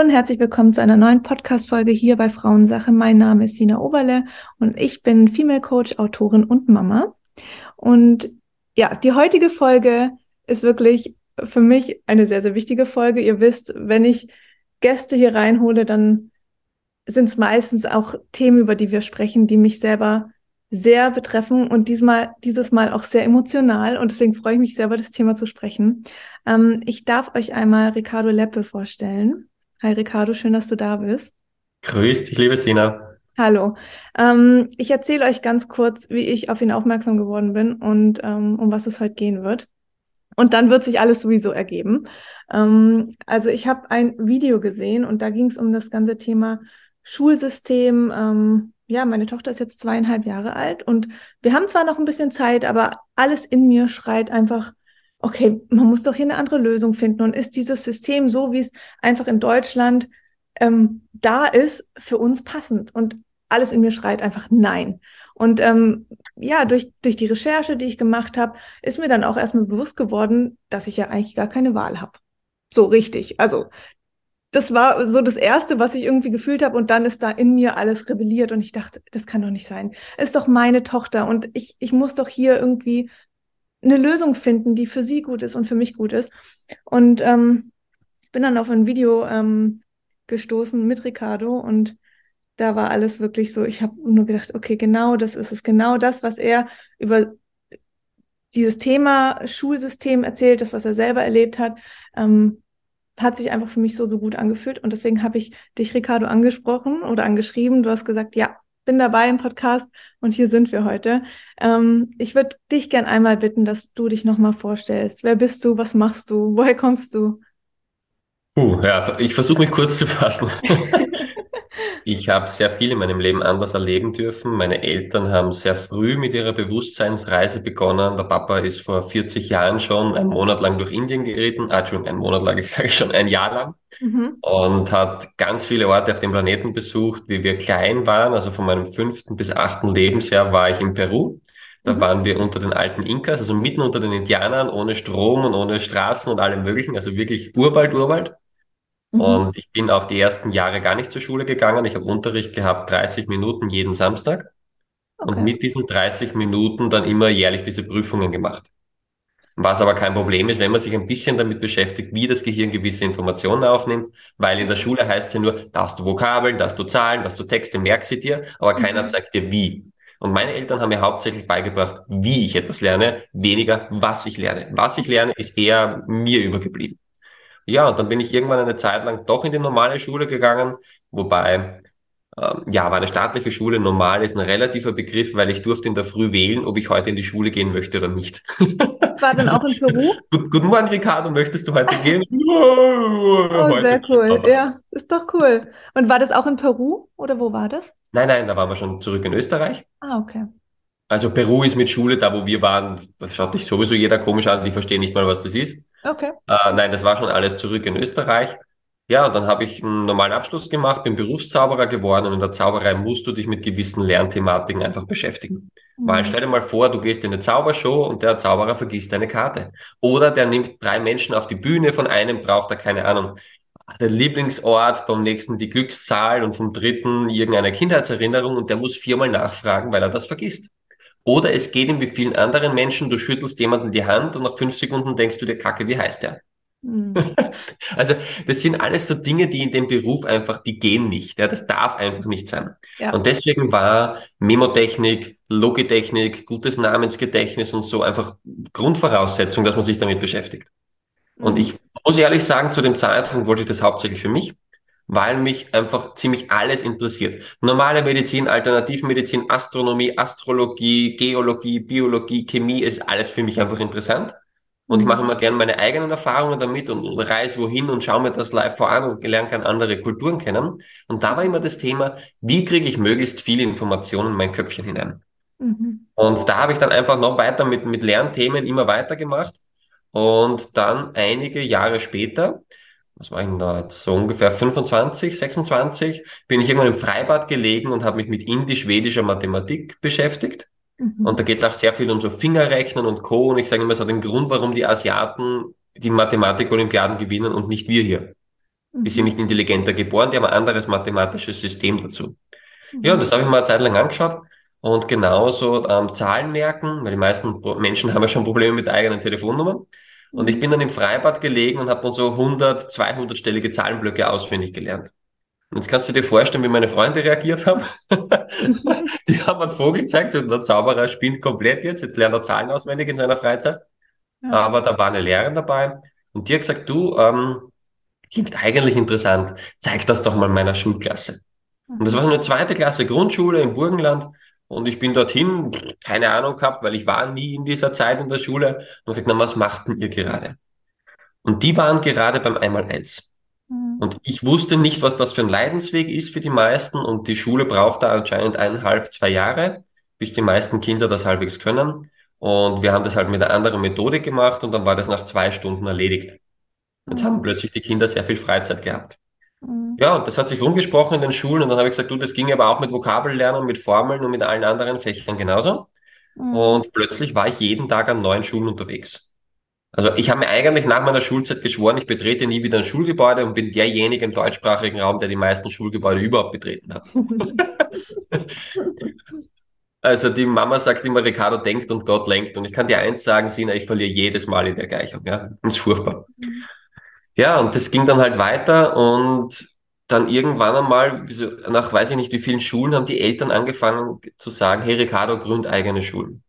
Und herzlich willkommen zu einer neuen Podcast-Folge hier bei Frauensache. Mein Name ist Sina Oberle und ich bin Female Coach, Autorin und Mama. Und ja, die heutige Folge ist wirklich für mich eine sehr, sehr wichtige Folge. Ihr wisst, wenn ich Gäste hier reinhole, dann sind es meistens auch Themen, über die wir sprechen, die mich selber sehr betreffen und diesmal, dieses Mal auch sehr emotional. Und deswegen freue ich mich sehr, über das Thema zu sprechen. Ähm, ich darf euch einmal Ricardo Leppe vorstellen. Hi Ricardo, schön, dass du da bist. Grüß dich, liebe Sina. Hallo. Ähm, ich erzähle euch ganz kurz, wie ich auf ihn aufmerksam geworden bin und ähm, um was es heute gehen wird. Und dann wird sich alles sowieso ergeben. Ähm, also ich habe ein Video gesehen und da ging es um das ganze Thema Schulsystem. Ähm, ja, meine Tochter ist jetzt zweieinhalb Jahre alt und wir haben zwar noch ein bisschen Zeit, aber alles in mir schreit einfach, okay, man muss doch hier eine andere Lösung finden. Und ist dieses System so, wie es einfach in Deutschland ähm, da ist, für uns passend? Und alles in mir schreit einfach nein. Und ähm, ja, durch, durch die Recherche, die ich gemacht habe, ist mir dann auch erstmal bewusst geworden, dass ich ja eigentlich gar keine Wahl habe. So richtig. Also das war so das Erste, was ich irgendwie gefühlt habe. Und dann ist da in mir alles rebelliert. Und ich dachte, das kann doch nicht sein. Ist doch meine Tochter. Und ich, ich muss doch hier irgendwie eine Lösung finden, die für sie gut ist und für mich gut ist. Und ähm, bin dann auf ein Video ähm, gestoßen mit Ricardo und da war alles wirklich so, ich habe nur gedacht, okay, genau das ist es, genau das, was er über dieses Thema Schulsystem erzählt, das, was er selber erlebt hat, ähm, hat sich einfach für mich so, so gut angefühlt. Und deswegen habe ich dich, Ricardo, angesprochen oder angeschrieben. Du hast gesagt, ja, bin dabei im Podcast und hier sind wir heute. Ähm, ich würde dich gern einmal bitten, dass du dich nochmal vorstellst. Wer bist du? Was machst du? Woher kommst du? Uh, ja, ich versuche mich kurz zu fassen. Ich habe sehr viel in meinem Leben anders erleben dürfen. Meine Eltern haben sehr früh mit ihrer Bewusstseinsreise begonnen. Der Papa ist vor 40 Jahren schon einen Monat lang durch Indien geritten. Ah, Entschuldigung, einen Monat lang, ich sage schon ein Jahr lang. Mhm. Und hat ganz viele Orte auf dem Planeten besucht, wie wir klein waren. Also von meinem fünften bis achten Lebensjahr war ich in Peru. Da mhm. waren wir unter den alten Inkas, also mitten unter den Indianern, ohne Strom und ohne Straßen und allem möglichen, also wirklich Urwald, Urwald. Mhm. Und ich bin auch die ersten Jahre gar nicht zur Schule gegangen. Ich habe Unterricht gehabt, 30 Minuten jeden Samstag. Okay. Und mit diesen 30 Minuten dann immer jährlich diese Prüfungen gemacht. Was aber kein Problem ist, wenn man sich ein bisschen damit beschäftigt, wie das Gehirn gewisse Informationen aufnimmt, weil in der Schule heißt es ja nur, dass du Vokabeln, dass du Zahlen, dass du Texte, merk sie dir, aber mhm. keiner zeigt dir wie. Und meine Eltern haben mir hauptsächlich beigebracht, wie ich etwas lerne, weniger was ich lerne. Was ich lerne, ist eher mir übergeblieben. Ja, und dann bin ich irgendwann eine Zeit lang doch in die normale Schule gegangen, wobei ähm, ja, war eine staatliche Schule. Normal ist ein relativer Begriff, weil ich durfte in der Früh wählen, ob ich heute in die Schule gehen möchte oder nicht. War dann auch in Peru? Gut, guten Morgen, Ricardo, möchtest du heute gehen? oh, heute sehr cool. Ja, ist doch cool. Und war das auch in Peru oder wo war das? Nein, nein, da waren wir schon zurück in Österreich. Ah, okay. Also Peru ist mit Schule, da wo wir waren, das schaut dich sowieso jeder komisch an, die verstehen nicht mal, was das ist. Okay. Äh, nein, das war schon alles zurück in Österreich. Ja, und dann habe ich einen normalen Abschluss gemacht, bin Berufszauberer geworden und in der Zauberei musst du dich mit gewissen Lernthematiken einfach beschäftigen. Mhm. Weil stell dir mal vor, du gehst in eine Zaubershow und der Zauberer vergisst deine Karte. Oder der nimmt drei Menschen auf die Bühne, von einem braucht er keine Ahnung, der Lieblingsort, vom nächsten die Glückszahl und vom dritten irgendeine Kindheitserinnerung und der muss viermal nachfragen, weil er das vergisst. Oder es geht ihm wie vielen anderen Menschen, du schüttelst jemanden die Hand und nach fünf Sekunden denkst du dir, Kacke, wie heißt der? Mhm. Also das sind alles so Dinge, die in dem Beruf einfach, die gehen nicht. Ja, das darf einfach nicht sein. Ja. Und deswegen war Memotechnik, Logitechnik, gutes Namensgedächtnis und so einfach Grundvoraussetzung, dass man sich damit beschäftigt. Mhm. Und ich muss ehrlich sagen, zu dem Zeitpunkt wollte ich das hauptsächlich für mich weil mich einfach ziemlich alles interessiert. Normale Medizin, Alternativmedizin, Astronomie, Astrologie, Geologie, Biologie, Chemie ist alles für mich einfach interessant. Und ich mache immer gerne meine eigenen Erfahrungen damit und, reise wohin und schaue mir das live vor an und lerne gerne andere Kulturen kennen. Und da war immer das Thema, wie kriege ich möglichst viele Informationen in mein Köpfchen hinein? Mhm. Und da habe ich dann einfach noch weiter mit, mit Lernthemen immer weitergemacht. Und dann einige Jahre später was war ich denn da jetzt, so ungefähr 25, 26, bin ich irgendwann im Freibad gelegen und habe mich mit indisch-schwedischer Mathematik beschäftigt. Mhm. Und da geht es auch sehr viel um so Fingerrechnen und Co. Und ich sage immer, es hat den Grund, warum die Asiaten die Mathematik-Olympiaden gewinnen und nicht wir hier. Die sind Mhm. nicht intelligenter geboren, die haben ein anderes mathematisches System dazu. Ja, und Mhm. das habe ich mal eine Zeit lang angeschaut. Und genauso ähm, Zahlen merken, weil die meisten Menschen haben ja schon Probleme mit eigenen Telefonnummer. Und ich bin dann im Freibad gelegen und habe dann so 100, 200-stellige Zahlenblöcke auswendig gelernt. Und jetzt kannst du dir vorstellen, wie meine Freunde reagiert haben. Die haben einen Vogel gezeigt und der Zauberer spinnt komplett jetzt. Jetzt lernt er Zahlen auswendig in seiner Freizeit. Ja. Aber da war eine Lehrerin dabei und die hat gesagt, du, ähm, klingt eigentlich interessant. Zeig das doch mal meiner Schulklasse. Und das war so eine zweite Klasse Grundschule im Burgenland. Und ich bin dorthin, keine Ahnung gehabt, weil ich war nie in dieser Zeit in der Schule. Und gesagt, na, was macht denn ihr gerade? Und die waren gerade beim Einmaleins. Mhm. Und ich wusste nicht, was das für ein Leidensweg ist für die meisten. Und die Schule braucht da anscheinend eineinhalb, zwei Jahre, bis die meisten Kinder das halbwegs können. Und wir haben das halt mit einer anderen Methode gemacht und dann war das nach zwei Stunden erledigt. Jetzt haben plötzlich die Kinder sehr viel Freizeit gehabt. Mhm. Ja, und das hat sich rumgesprochen in den Schulen und dann habe ich gesagt, du, das ging aber auch mit Vokabellernen, mit Formeln und mit allen anderen Fächern genauso. Mhm. Und plötzlich war ich jeden Tag an neuen Schulen unterwegs. Also ich habe mir eigentlich nach meiner Schulzeit geschworen, ich betrete nie wieder ein Schulgebäude und bin derjenige im deutschsprachigen Raum, der die meisten Schulgebäude überhaupt betreten hat. Also die Mama sagt immer, Ricardo denkt und Gott lenkt. Und ich kann dir eins sagen, Sina, ich verliere jedes Mal in der Gleichung. Ja, das ist furchtbar. Ja, und das ging dann halt weiter und dann irgendwann einmal, nach weiß ich nicht wie vielen Schulen, haben die Eltern angefangen zu sagen, hey Ricardo, gründ eigene Schulen.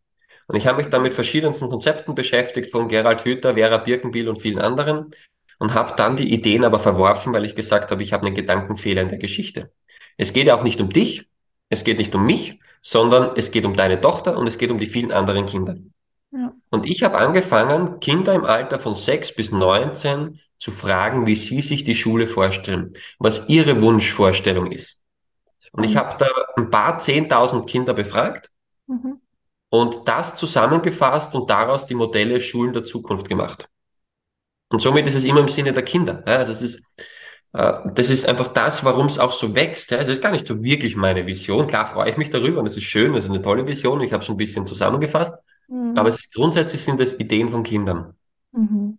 Und ich habe mich dann mit verschiedensten Konzepten beschäftigt, von Gerald Hüther, Vera Birkenbiel und vielen anderen und habe dann die Ideen aber verworfen, weil ich gesagt habe, ich habe einen Gedankenfehler in der Geschichte. Es geht ja auch nicht um dich, es geht nicht um mich, sondern es geht um deine Tochter und es geht um die vielen anderen Kinder. Ja. Und ich habe angefangen, Kinder im Alter von 6 bis 19 zu fragen, wie sie sich die Schule vorstellen, was ihre Wunschvorstellung ist. Und ich habe da ein paar 10.000 Kinder befragt Mhm. und das zusammengefasst und daraus die Modelle Schulen der Zukunft gemacht. Und somit ist es immer im Sinne der Kinder. Also es ist, äh, das ist einfach das, warum es auch so wächst. Also es ist gar nicht so wirklich meine Vision. Klar freue ich mich darüber und das ist schön, das ist eine tolle Vision. Ich habe es ein bisschen zusammengefasst. Mhm. Aber es ist grundsätzlich sind es Ideen von Kindern. Mhm.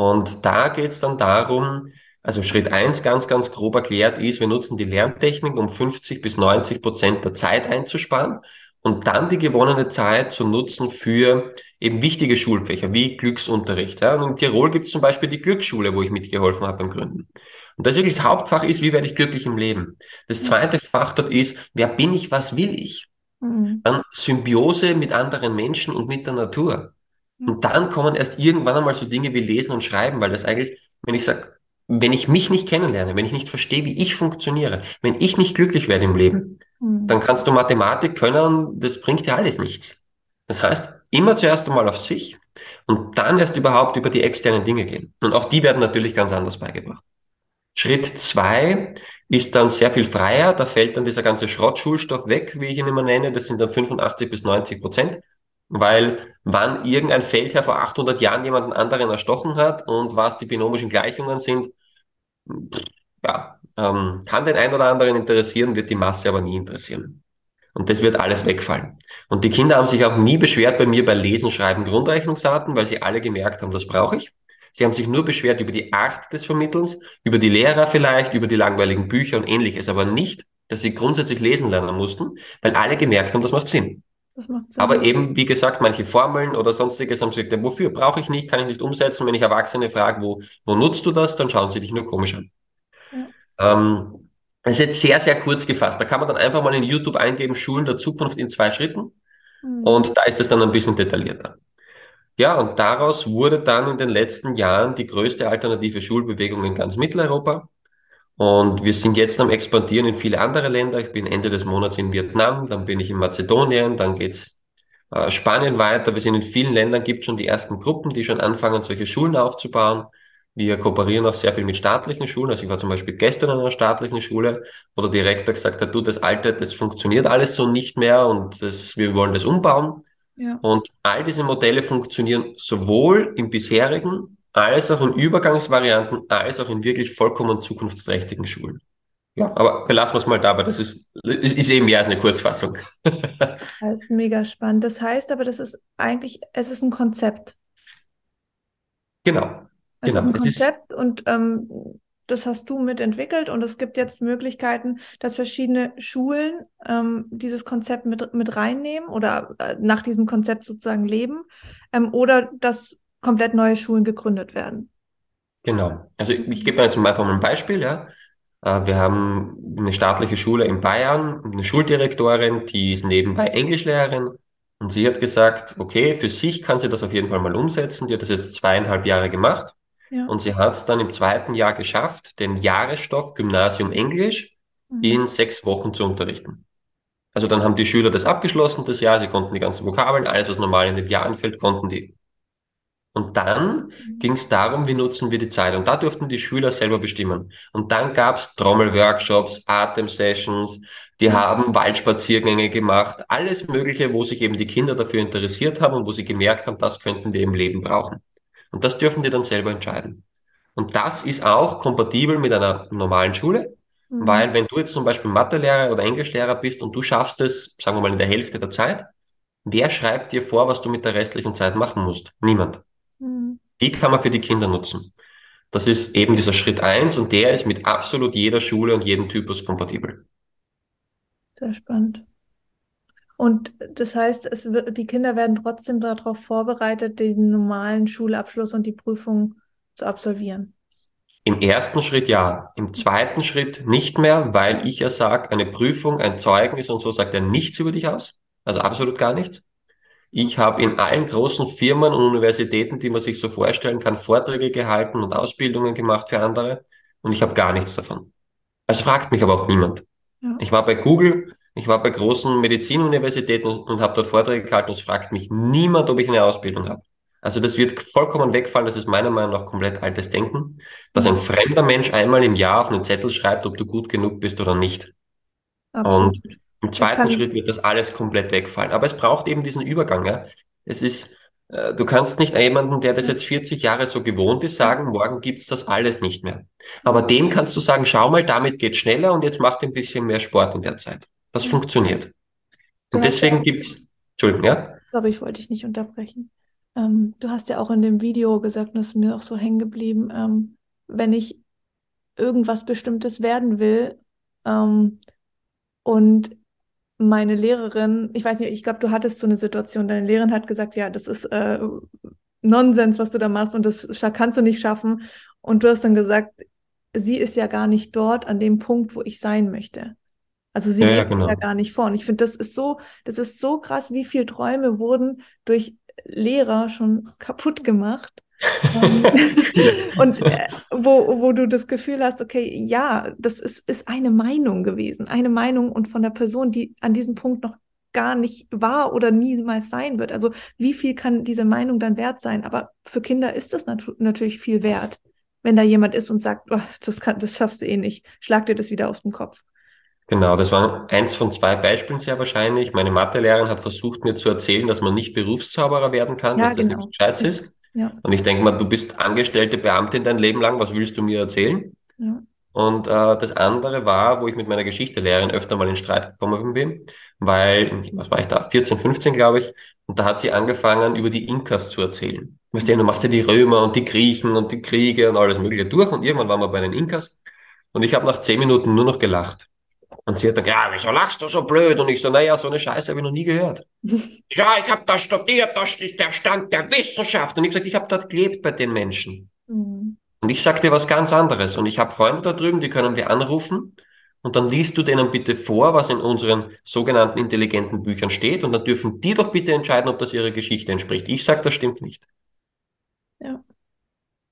Und da geht es dann darum, also Schritt eins ganz, ganz grob erklärt ist, wir nutzen die Lerntechnik, um 50 bis 90 Prozent der Zeit einzusparen und dann die gewonnene Zeit zu nutzen für eben wichtige Schulfächer wie Glücksunterricht. Ja. Und in Tirol gibt es zum Beispiel die Glücksschule, wo ich mitgeholfen habe beim Gründen. Und das wirklich das Hauptfach ist, wie werde ich glücklich im Leben? Das zweite Fach dort ist, wer bin ich, was will ich? Mhm. Dann Symbiose mit anderen Menschen und mit der Natur. Und dann kommen erst irgendwann einmal so Dinge wie Lesen und Schreiben, weil das eigentlich, wenn ich sage, wenn ich mich nicht kennenlerne, wenn ich nicht verstehe, wie ich funktioniere, wenn ich nicht glücklich werde im Leben, Mhm. dann kannst du Mathematik können, das bringt dir alles nichts. Das heißt, immer zuerst einmal auf sich und dann erst überhaupt über die externen Dinge gehen. Und auch die werden natürlich ganz anders beigebracht. Schritt zwei ist dann sehr viel freier. Da fällt dann dieser ganze Schrottschulstoff weg, wie ich ihn immer nenne. Das sind dann 85 bis 90 Prozent. Weil wann irgendein Feldherr vor 800 Jahren jemanden anderen erstochen hat und was die binomischen Gleichungen sind, ja, ähm, kann den einen oder anderen interessieren, wird die Masse aber nie interessieren. Und das wird alles wegfallen. Und die Kinder haben sich auch nie beschwert bei mir bei Lesen, Schreiben, Grundrechnungsarten, weil sie alle gemerkt haben, das brauche ich. Sie haben sich nur beschwert über die Art des Vermittelns, über die Lehrer vielleicht, über die langweiligen Bücher und ähnliches, aber nicht, dass sie grundsätzlich lesen lernen mussten, weil alle gemerkt haben, das macht Sinn. Das macht Sinn. Aber eben, wie gesagt, manche Formeln oder sonstiges haben sie gesagt, wofür brauche ich nicht, kann ich nicht umsetzen. Wenn ich Erwachsene frage, wo, wo nutzt du das, dann schauen sie dich nur komisch an. Ja. Ähm, das ist jetzt sehr, sehr kurz gefasst. Da kann man dann einfach mal in YouTube eingeben, Schulen der Zukunft in zwei Schritten. Mhm. Und da ist es dann ein bisschen detaillierter. Ja, und daraus wurde dann in den letzten Jahren die größte alternative Schulbewegung in ganz Mitteleuropa. Und wir sind jetzt am Expandieren in viele andere Länder. Ich bin Ende des Monats in Vietnam, dann bin ich in Mazedonien, dann geht's äh, Spanien weiter. Wir sind in vielen Ländern, gibt schon die ersten Gruppen, die schon anfangen, solche Schulen aufzubauen. Wir kooperieren auch sehr viel mit staatlichen Schulen. Also ich war zum Beispiel gestern an einer staatlichen Schule, wo der Direktor gesagt hat, du, das Alte, das funktioniert alles so nicht mehr und das, wir wollen das umbauen. Ja. Und all diese Modelle funktionieren sowohl im bisherigen als auch in Übergangsvarianten, als auch in wirklich vollkommen zukunftsträchtigen Schulen. Ja, aber belassen wir es mal dabei. Das ist, ist, eben mehr als eine Kurzfassung. Das ist mega spannend. Das heißt aber, das ist eigentlich, es ist ein Konzept. Genau. Es Genau. ist ein Es ist, Konzept und ähm, das hast du mitentwickelt und es gibt jetzt Möglichkeiten, dass verschiedene Schulen ähm, dieses Konzept mit, mit reinnehmen oder äh, nach diesem Konzept sozusagen leben ähm, oder dass komplett neue Schulen gegründet werden. Genau. Also ich, ich gebe jetzt einfach mal ein Beispiel, ja. Äh, wir haben eine staatliche Schule in Bayern, eine Schuldirektorin, die ist nebenbei Englischlehrerin und sie hat gesagt, okay, für sich kann sie das auf jeden Fall mal umsetzen. Die hat das jetzt zweieinhalb Jahre gemacht ja. und sie hat es dann im zweiten Jahr geschafft, den Jahresstoff Gymnasium Englisch mhm. in sechs Wochen zu unterrichten. Also dann haben die Schüler das abgeschlossen, das Jahr, sie konnten die ganzen Vokabeln, alles, was normal in dem Jahr anfällt, konnten die. Und dann mhm. ging es darum, wie nutzen wir die Zeit. Und da durften die Schüler selber bestimmen. Und dann gab es Trommelworkshops, Atemsessions, die mhm. haben Waldspaziergänge gemacht, alles Mögliche, wo sich eben die Kinder dafür interessiert haben und wo sie gemerkt haben, das könnten wir im Leben brauchen. Und das dürfen die dann selber entscheiden. Und das ist auch kompatibel mit einer normalen Schule, mhm. weil wenn du jetzt zum Beispiel Mathelehrer oder Englischlehrer bist und du schaffst es, sagen wir mal, in der Hälfte der Zeit, wer schreibt dir vor, was du mit der restlichen Zeit machen musst? Niemand. Die kann man für die Kinder nutzen. Das ist eben dieser Schritt eins und der ist mit absolut jeder Schule und jedem Typus kompatibel. Sehr spannend. Und das heißt, es die Kinder werden trotzdem darauf vorbereitet, den normalen Schulabschluss und die Prüfung zu absolvieren. Im ersten Schritt ja. Im zweiten Schritt nicht mehr, weil ich ja sage, eine Prüfung, ein Zeugnis und so sagt ja nichts über dich aus. Also absolut gar nichts. Ich habe in allen großen Firmen und Universitäten, die man sich so vorstellen kann, Vorträge gehalten und Ausbildungen gemacht für andere und ich habe gar nichts davon. Also fragt mich aber auch niemand. Ja. Ich war bei Google, ich war bei großen Medizinuniversitäten und, und habe dort Vorträge gehalten und es fragt mich niemand, ob ich eine Ausbildung habe. Also das wird vollkommen wegfallen, das ist meiner Meinung nach komplett altes Denken, dass ein fremder Mensch einmal im Jahr auf einen Zettel schreibt, ob du gut genug bist oder nicht. Absolut. Und im zweiten Schritt wird das alles komplett wegfallen. Aber es braucht eben diesen Übergang. Ja? Es ist, äh, du kannst nicht jemanden, der das jetzt 40 Jahre so gewohnt ist, sagen, morgen gibt's das alles nicht mehr. Aber dem kannst du sagen, schau mal, damit geht's schneller und jetzt macht ein bisschen mehr Sport in der Zeit. Das funktioniert. Und deswegen gibt's, Entschuldigung, ja? Sorry, ich wollte dich nicht unterbrechen. Ähm, du hast ja auch in dem Video gesagt, und das ist mir auch so hängen geblieben, ähm, wenn ich irgendwas Bestimmtes werden will ähm, und meine Lehrerin, ich weiß nicht, ich glaube, du hattest so eine Situation, deine Lehrerin hat gesagt, ja, das ist äh, Nonsens, was du da machst und das kannst du nicht schaffen. Und du hast dann gesagt, sie ist ja gar nicht dort an dem Punkt, wo ich sein möchte. Also sie ja, lebt ja, genau. ja gar nicht vor. Und ich finde, das ist so, das ist so krass, wie viele Träume wurden durch Lehrer schon kaputt gemacht. Und äh, wo, wo du das Gefühl hast, okay, ja, das ist, ist eine Meinung gewesen, eine Meinung und von der Person, die an diesem Punkt noch gar nicht war oder niemals sein wird. Also wie viel kann diese Meinung dann wert sein? Aber für Kinder ist das nat natürlich viel wert, wenn da jemand ist und sagt, oh, das, kann, das schaffst du eh nicht, schlag dir das wieder auf den Kopf. Genau, das war eins von zwei Beispielen sehr wahrscheinlich. Meine Mathelehrerin hat versucht, mir zu erzählen, dass man nicht Berufszauberer werden kann, ja, dass das genau. nicht Scheiß ist. Ja. Und ich denke mal, du bist angestellte Beamtin dein Leben lang, was willst du mir erzählen? Ja. Und äh, das andere war, wo ich mit meiner Geschichtelehrerin öfter mal in Streit gekommen bin, weil, was war ich da, 14, 15 glaube ich, und da hat sie angefangen, über die Inkas zu erzählen. Weißt du, du machst ja die Römer und die Griechen und die Kriege und alles mögliche durch und irgendwann waren wir bei den Inkas und ich habe nach zehn Minuten nur noch gelacht. Und sie hat dann, ja, wieso lachst du so blöd? Und ich so, naja, so eine Scheiße habe ich noch nie gehört. ja, ich habe das studiert, das ist der Stand der Wissenschaft. Und ich gesagt, ich habe dort gelebt bei den Menschen. Mhm. Und ich sagte was ganz anderes. Und ich habe Freunde da drüben, die können wir anrufen. Und dann liest du denen bitte vor, was in unseren sogenannten intelligenten Büchern steht. Und dann dürfen die doch bitte entscheiden, ob das ihrer Geschichte entspricht. Ich sage, das stimmt nicht. Ja.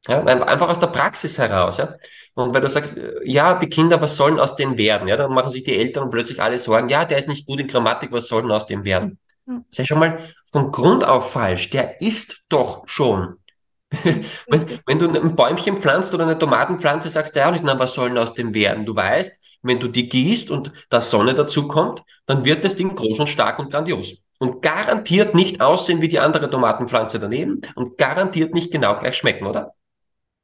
Ja, einfach aus der Praxis heraus. Ja. Und weil du sagst, ja, die Kinder, was sollen aus denen werden? Ja, dann machen sich die Eltern plötzlich alle Sorgen, ja, der ist nicht gut in Grammatik, was soll denn aus dem werden? Das ist ja schon mal von Grund auf falsch. Der ist doch schon. wenn, wenn, du ein Bäumchen pflanzt oder eine Tomatenpflanze, sagst du ja auch nicht, na, was soll denn aus dem werden? Du weißt, wenn du die gießt und da Sonne dazu kommt, dann wird das Ding groß und stark und grandios. Und garantiert nicht aussehen wie die andere Tomatenpflanze daneben und garantiert nicht genau gleich schmecken, oder?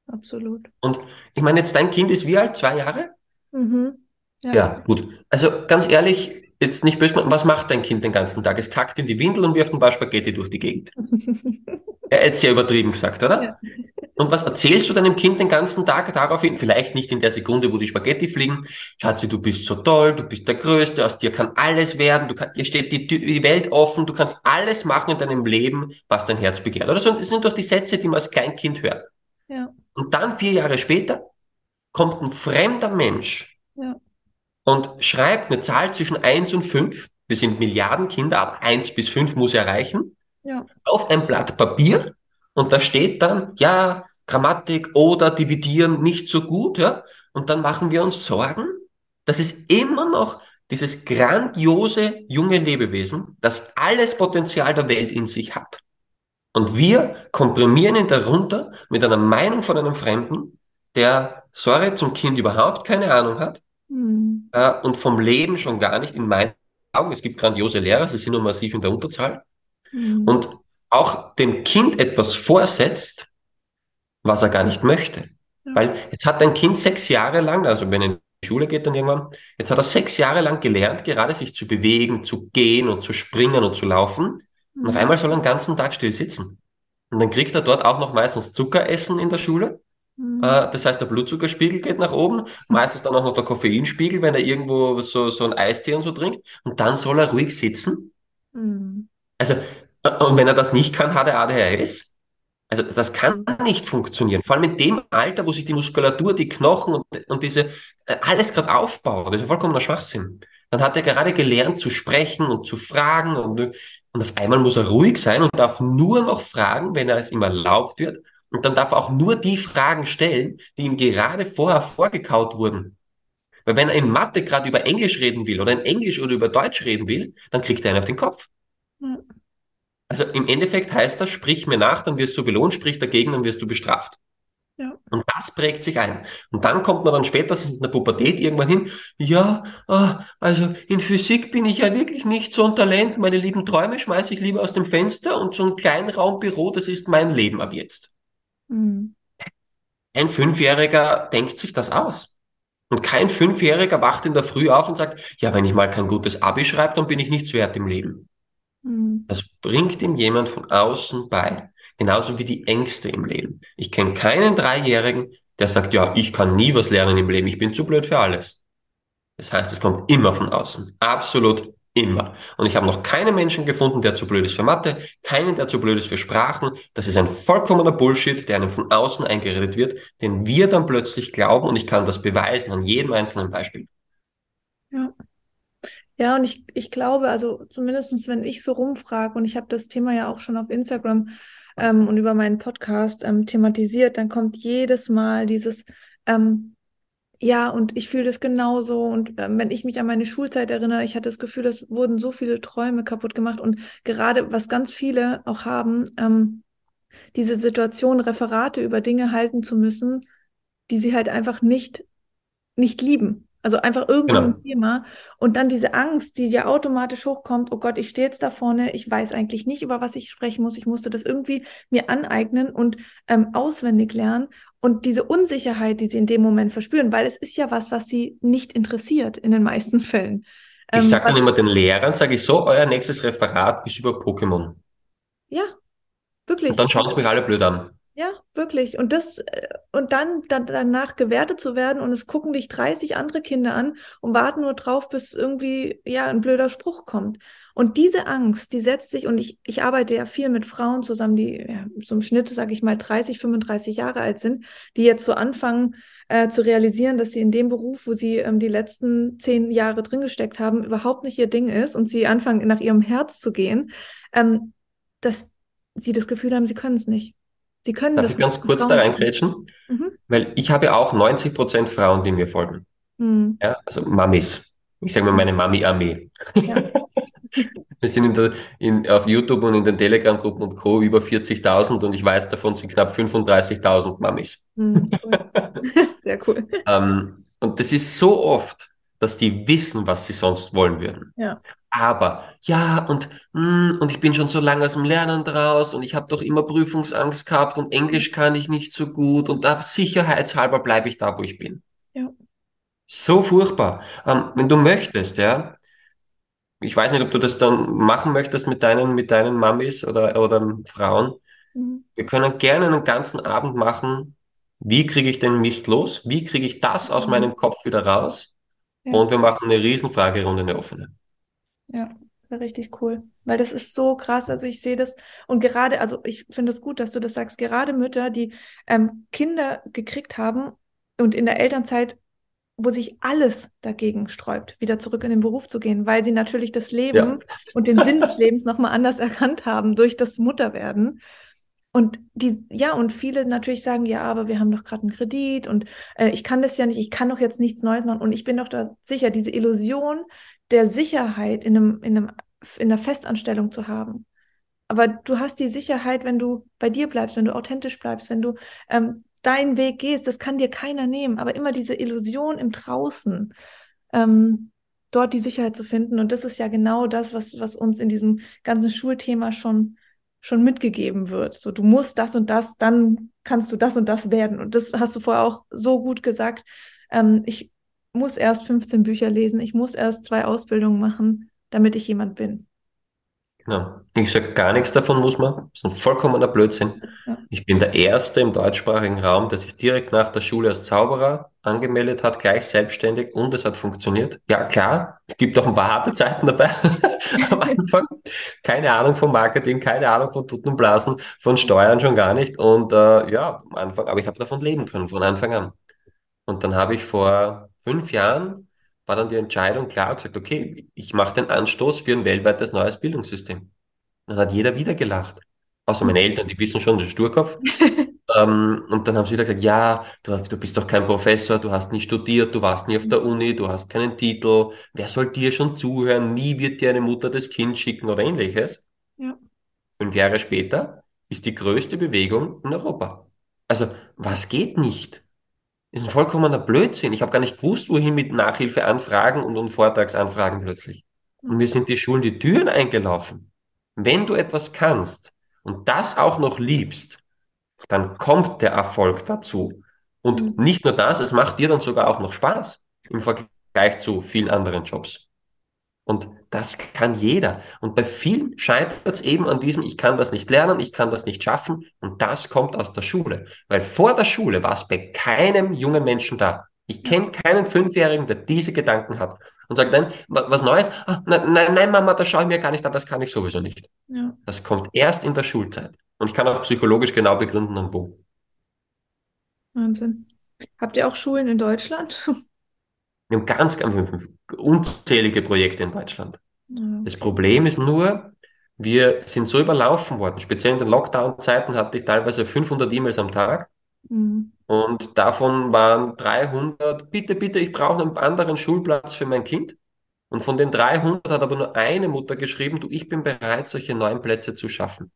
Absolut. Und ich meine, jetzt dein Kind ist wie alt? Zwei Jahre? Mhm. Ja. ja, gut. Also ganz ehrlich, jetzt nicht böse, was macht dein Kind den ganzen Tag? Es kackt in die Windel und wirft ein paar Spaghetti durch die Gegend. ja, jetzt sehr übertrieben gesagt, oder? Ja. Und was erzählst du deinem Kind den ganzen Tag daraufhin? Vielleicht nicht in der Sekunde, wo die Spaghetti fliegen. Schatzi, du bist so toll, du bist der Größte, aus dir kann alles werden, du kann, dir steht die, die Welt offen, du kannst alles machen in deinem Leben, was dein Herz begehrt. Oder so, das sind doch die Sätze, die man als Kleinkind hört. Ja. Und dann vier Jahre später kommt ein fremder Mensch ja. und schreibt eine Zahl zwischen eins und fünf. Wir sind Milliarden Kinder, aber eins bis fünf muss erreichen. Ja. Auf ein Blatt Papier und da steht dann, ja, Grammatik oder Dividieren nicht so gut, ja. Und dann machen wir uns Sorgen. Das ist immer noch dieses grandiose junge Lebewesen, das alles Potenzial der Welt in sich hat. Und wir komprimieren ihn darunter mit einer Meinung von einem Fremden, der, sorry, zum Kind überhaupt keine Ahnung hat mhm. äh, und vom Leben schon gar nicht in meinen Augen. Es gibt grandiose Lehrer, sie sind nur massiv in der Unterzahl. Mhm. Und auch dem Kind etwas vorsetzt, was er gar nicht möchte. Ja. Weil jetzt hat ein Kind sechs Jahre lang, also wenn er in die Schule geht dann irgendwann, jetzt hat er sechs Jahre lang gelernt, gerade sich zu bewegen, zu gehen und zu springen und zu laufen. Und auf einmal soll er den ganzen Tag still sitzen. Und dann kriegt er dort auch noch meistens Zuckeressen in der Schule. Mhm. Äh, das heißt, der Blutzuckerspiegel geht nach oben, meistens dann auch noch der Koffeinspiegel, wenn er irgendwo so, so ein Eistee und so trinkt. Und dann soll er ruhig sitzen. Mhm. Also und wenn er das nicht kann, hat er ADHS. Also das kann nicht funktionieren. Vor allem in dem Alter, wo sich die Muskulatur, die Knochen und, und diese äh, alles gerade aufbaut. Das ist vollkommener Schwachsinn. Dann hat er gerade gelernt zu sprechen und zu fragen und, und auf einmal muss er ruhig sein und darf nur noch fragen, wenn er es ihm erlaubt wird. Und dann darf er auch nur die Fragen stellen, die ihm gerade vorher vorgekaut wurden. Weil wenn er in Mathe gerade über Englisch reden will oder in Englisch oder über Deutsch reden will, dann kriegt er einen auf den Kopf. Mhm. Also im Endeffekt heißt das, sprich mir nach, dann wirst du belohnt, sprich dagegen, dann wirst du bestraft. Ja. Und das prägt sich ein. Und dann kommt man dann spätestens in der Pubertät irgendwann hin, ja, ah, also in Physik bin ich ja wirklich nicht so ein Talent, meine lieben Träume schmeiße ich lieber aus dem Fenster und so ein Kleinraumbüro, das ist mein Leben ab jetzt. Mhm. Ein Fünfjähriger denkt sich das aus. Und kein Fünfjähriger wacht in der Früh auf und sagt, ja, wenn ich mal kein gutes Abi schreibe, dann bin ich nichts wert im Leben. Mhm. Das bringt ihm jemand von außen bei. Genauso wie die Ängste im Leben. Ich kenne keinen Dreijährigen, der sagt, ja, ich kann nie was lernen im Leben, ich bin zu blöd für alles. Das heißt, es kommt immer von außen. Absolut immer. Und ich habe noch keinen Menschen gefunden, der zu blöd ist für Mathe, keinen, der zu blöd ist für Sprachen. Das ist ein vollkommener Bullshit, der einem von außen eingeredet wird, den wir dann plötzlich glauben und ich kann das beweisen an jedem einzelnen Beispiel. Ja. Ja, und ich, ich glaube, also zumindestens wenn ich so rumfrage, und ich habe das Thema ja auch schon auf Instagram ähm, und über meinen Podcast ähm, thematisiert, dann kommt jedes Mal dieses, ähm, ja, und ich fühle das genauso. Und ähm, wenn ich mich an meine Schulzeit erinnere, ich hatte das Gefühl, es wurden so viele Träume kaputt gemacht. Und gerade, was ganz viele auch haben, ähm, diese Situation, Referate über Dinge halten zu müssen, die sie halt einfach nicht, nicht lieben. Also einfach irgendein genau. Thema. Und dann diese Angst, die ja automatisch hochkommt, oh Gott, ich stehe jetzt da vorne, ich weiß eigentlich nicht, über was ich sprechen muss. Ich musste das irgendwie mir aneignen und ähm, auswendig lernen. Und diese Unsicherheit, die sie in dem Moment verspüren, weil es ist ja was, was sie nicht interessiert in den meisten Fällen. Ähm, ich sage dann immer den Lehrern, sage ich so, euer nächstes Referat ist über Pokémon. Ja, wirklich. Und dann schauen sie mich alle blöd an. Ja, wirklich. Und das, äh, und dann, dann danach gewertet zu werden und es gucken dich 30 andere Kinder an und warten nur drauf, bis irgendwie, ja, ein blöder Spruch kommt. Und diese Angst, die setzt sich, und ich, ich arbeite ja viel mit Frauen zusammen, die ja, zum Schnitt, sage ich mal, 30, 35 Jahre alt sind, die jetzt so anfangen äh, zu realisieren, dass sie in dem Beruf, wo sie ähm, die letzten zehn Jahre drin gesteckt haben, überhaupt nicht ihr Ding ist und sie anfangen, nach ihrem Herz zu gehen, ähm, dass sie das Gefühl haben, sie können es nicht. Die können Darf das ich ganz kurz da reingrätschen? Mhm. Weil ich habe auch 90 Prozent Frauen, die mir folgen. Mhm. Ja, also Mamis. Ich sage mal meine Mami-Armee. Ja. Wir sind in der, in, auf YouTube und in den Telegram-Gruppen und Co. über 40.000 und ich weiß, davon sind knapp 35.000 Mamis. Mhm. Sehr cool. ähm, und das ist so oft, dass die wissen, was sie sonst wollen würden. Ja aber ja und mh, hm, und ich bin schon so lange aus dem Lernen draus und ich habe doch immer Prüfungsangst gehabt und Englisch kann ich nicht so gut und da sicherheitshalber bleibe ich da, wo ich bin. Ja. So furchtbar. Ähm, wenn du möchtest, ja, ich weiß nicht, ob du das dann machen möchtest mit deinen mit deinen Mamis oder oder Frauen. Mhm. Wir können gerne einen ganzen Abend machen, wie kriege ich den Mist los? Wie kriege ich das aus mhm. meinem Kopf wieder raus? Ja. Und wir machen eine Riesenfragerunde, eine offene. Ja, richtig cool. Weil das ist so krass. Also ich sehe das und gerade, also ich finde es das gut, dass du das sagst, gerade Mütter, die ähm, Kinder gekriegt haben und in der Elternzeit wo sich alles dagegen sträubt, wieder zurück in den Beruf zu gehen, weil sie natürlich das Leben ja. und den Sinn des Lebens nochmal anders erkannt haben durch das Mutterwerden. Und die, ja, und viele natürlich sagen, ja, aber wir haben doch gerade einen Kredit und äh, ich kann das ja nicht, ich kann doch jetzt nichts Neues machen. Und ich bin doch da sicher, diese Illusion der Sicherheit in einem, in einem, in einer Festanstellung zu haben. Aber du hast die Sicherheit, wenn du bei dir bleibst, wenn du authentisch bleibst, wenn du ähm, deinen Weg gehst, das kann dir keiner nehmen, aber immer diese Illusion im Draußen, ähm, dort die Sicherheit zu finden. Und das ist ja genau das, was, was uns in diesem ganzen Schulthema schon, schon mitgegeben wird. So, du musst das und das, dann kannst du das und das werden. Und das hast du vorher auch so gut gesagt. Ähm, ich muss erst 15 Bücher lesen, ich muss erst zwei Ausbildungen machen, damit ich jemand bin. Genau. Ich sage gar nichts davon muss man. Das ist ein vollkommener Blödsinn. Ja. Ich bin der Erste im deutschsprachigen Raum, der sich direkt nach der Schule als Zauberer angemeldet hat, gleich selbstständig und es hat funktioniert. Ja, klar, es gibt auch ein paar harte Zeiten dabei am Anfang. Keine Ahnung von Marketing, keine Ahnung von Tuten und Blasen, von Steuern schon gar nicht. Und äh, ja, am Anfang, aber ich habe davon leben können, von Anfang an. Und dann habe ich vor fünf Jahren war dann die Entscheidung klar gesagt, okay, ich mache den Anstoß für ein weltweites neues Bildungssystem. Dann hat jeder wieder gelacht. Außer meine Eltern, die wissen schon, ist Sturkopf. ähm, und dann haben sie wieder gesagt, ja, du, du bist doch kein Professor, du hast nie studiert, du warst nie auf der Uni, du hast keinen Titel, wer soll dir schon zuhören, nie wird dir eine Mutter das Kind schicken oder ähnliches. Ja. Fünf Jahre später ist die größte Bewegung in Europa. Also, was geht nicht? Ist ein vollkommener Blödsinn. Ich habe gar nicht gewusst, wohin mit Nachhilfeanfragen und, und Vortragsanfragen plötzlich. Und mir sind die Schulen die Türen eingelaufen. Wenn du etwas kannst und das auch noch liebst, dann kommt der Erfolg dazu. Und mhm. nicht nur das, es macht dir dann sogar auch noch Spaß im Vergleich zu vielen anderen Jobs. Und das kann jeder. Und bei vielen scheitert es eben an diesem, ich kann das nicht lernen, ich kann das nicht schaffen. Und das kommt aus der Schule. Weil vor der Schule war es bei keinem jungen Menschen da. Ich kenne keinen Fünfjährigen, der diese Gedanken hat und sagt, nein, was Neues? Ah, nein, nein, nein, Mama, das schaue ich mir gar nicht an, das kann ich sowieso nicht. Ja. Das kommt erst in der Schulzeit. Und ich kann auch psychologisch genau begründen, an wo. Wahnsinn. Habt ihr auch Schulen in Deutschland? Wir haben ganz, ganz unzählige Projekte in Deutschland. Okay. Das Problem ist nur, wir sind so überlaufen worden. Speziell in den Lockdown-Zeiten hatte ich teilweise 500 E-Mails am Tag. Mhm. Und davon waren 300, bitte, bitte, ich brauche einen anderen Schulplatz für mein Kind. Und von den 300 hat aber nur eine Mutter geschrieben, du, ich bin bereit, solche neuen Plätze zu schaffen.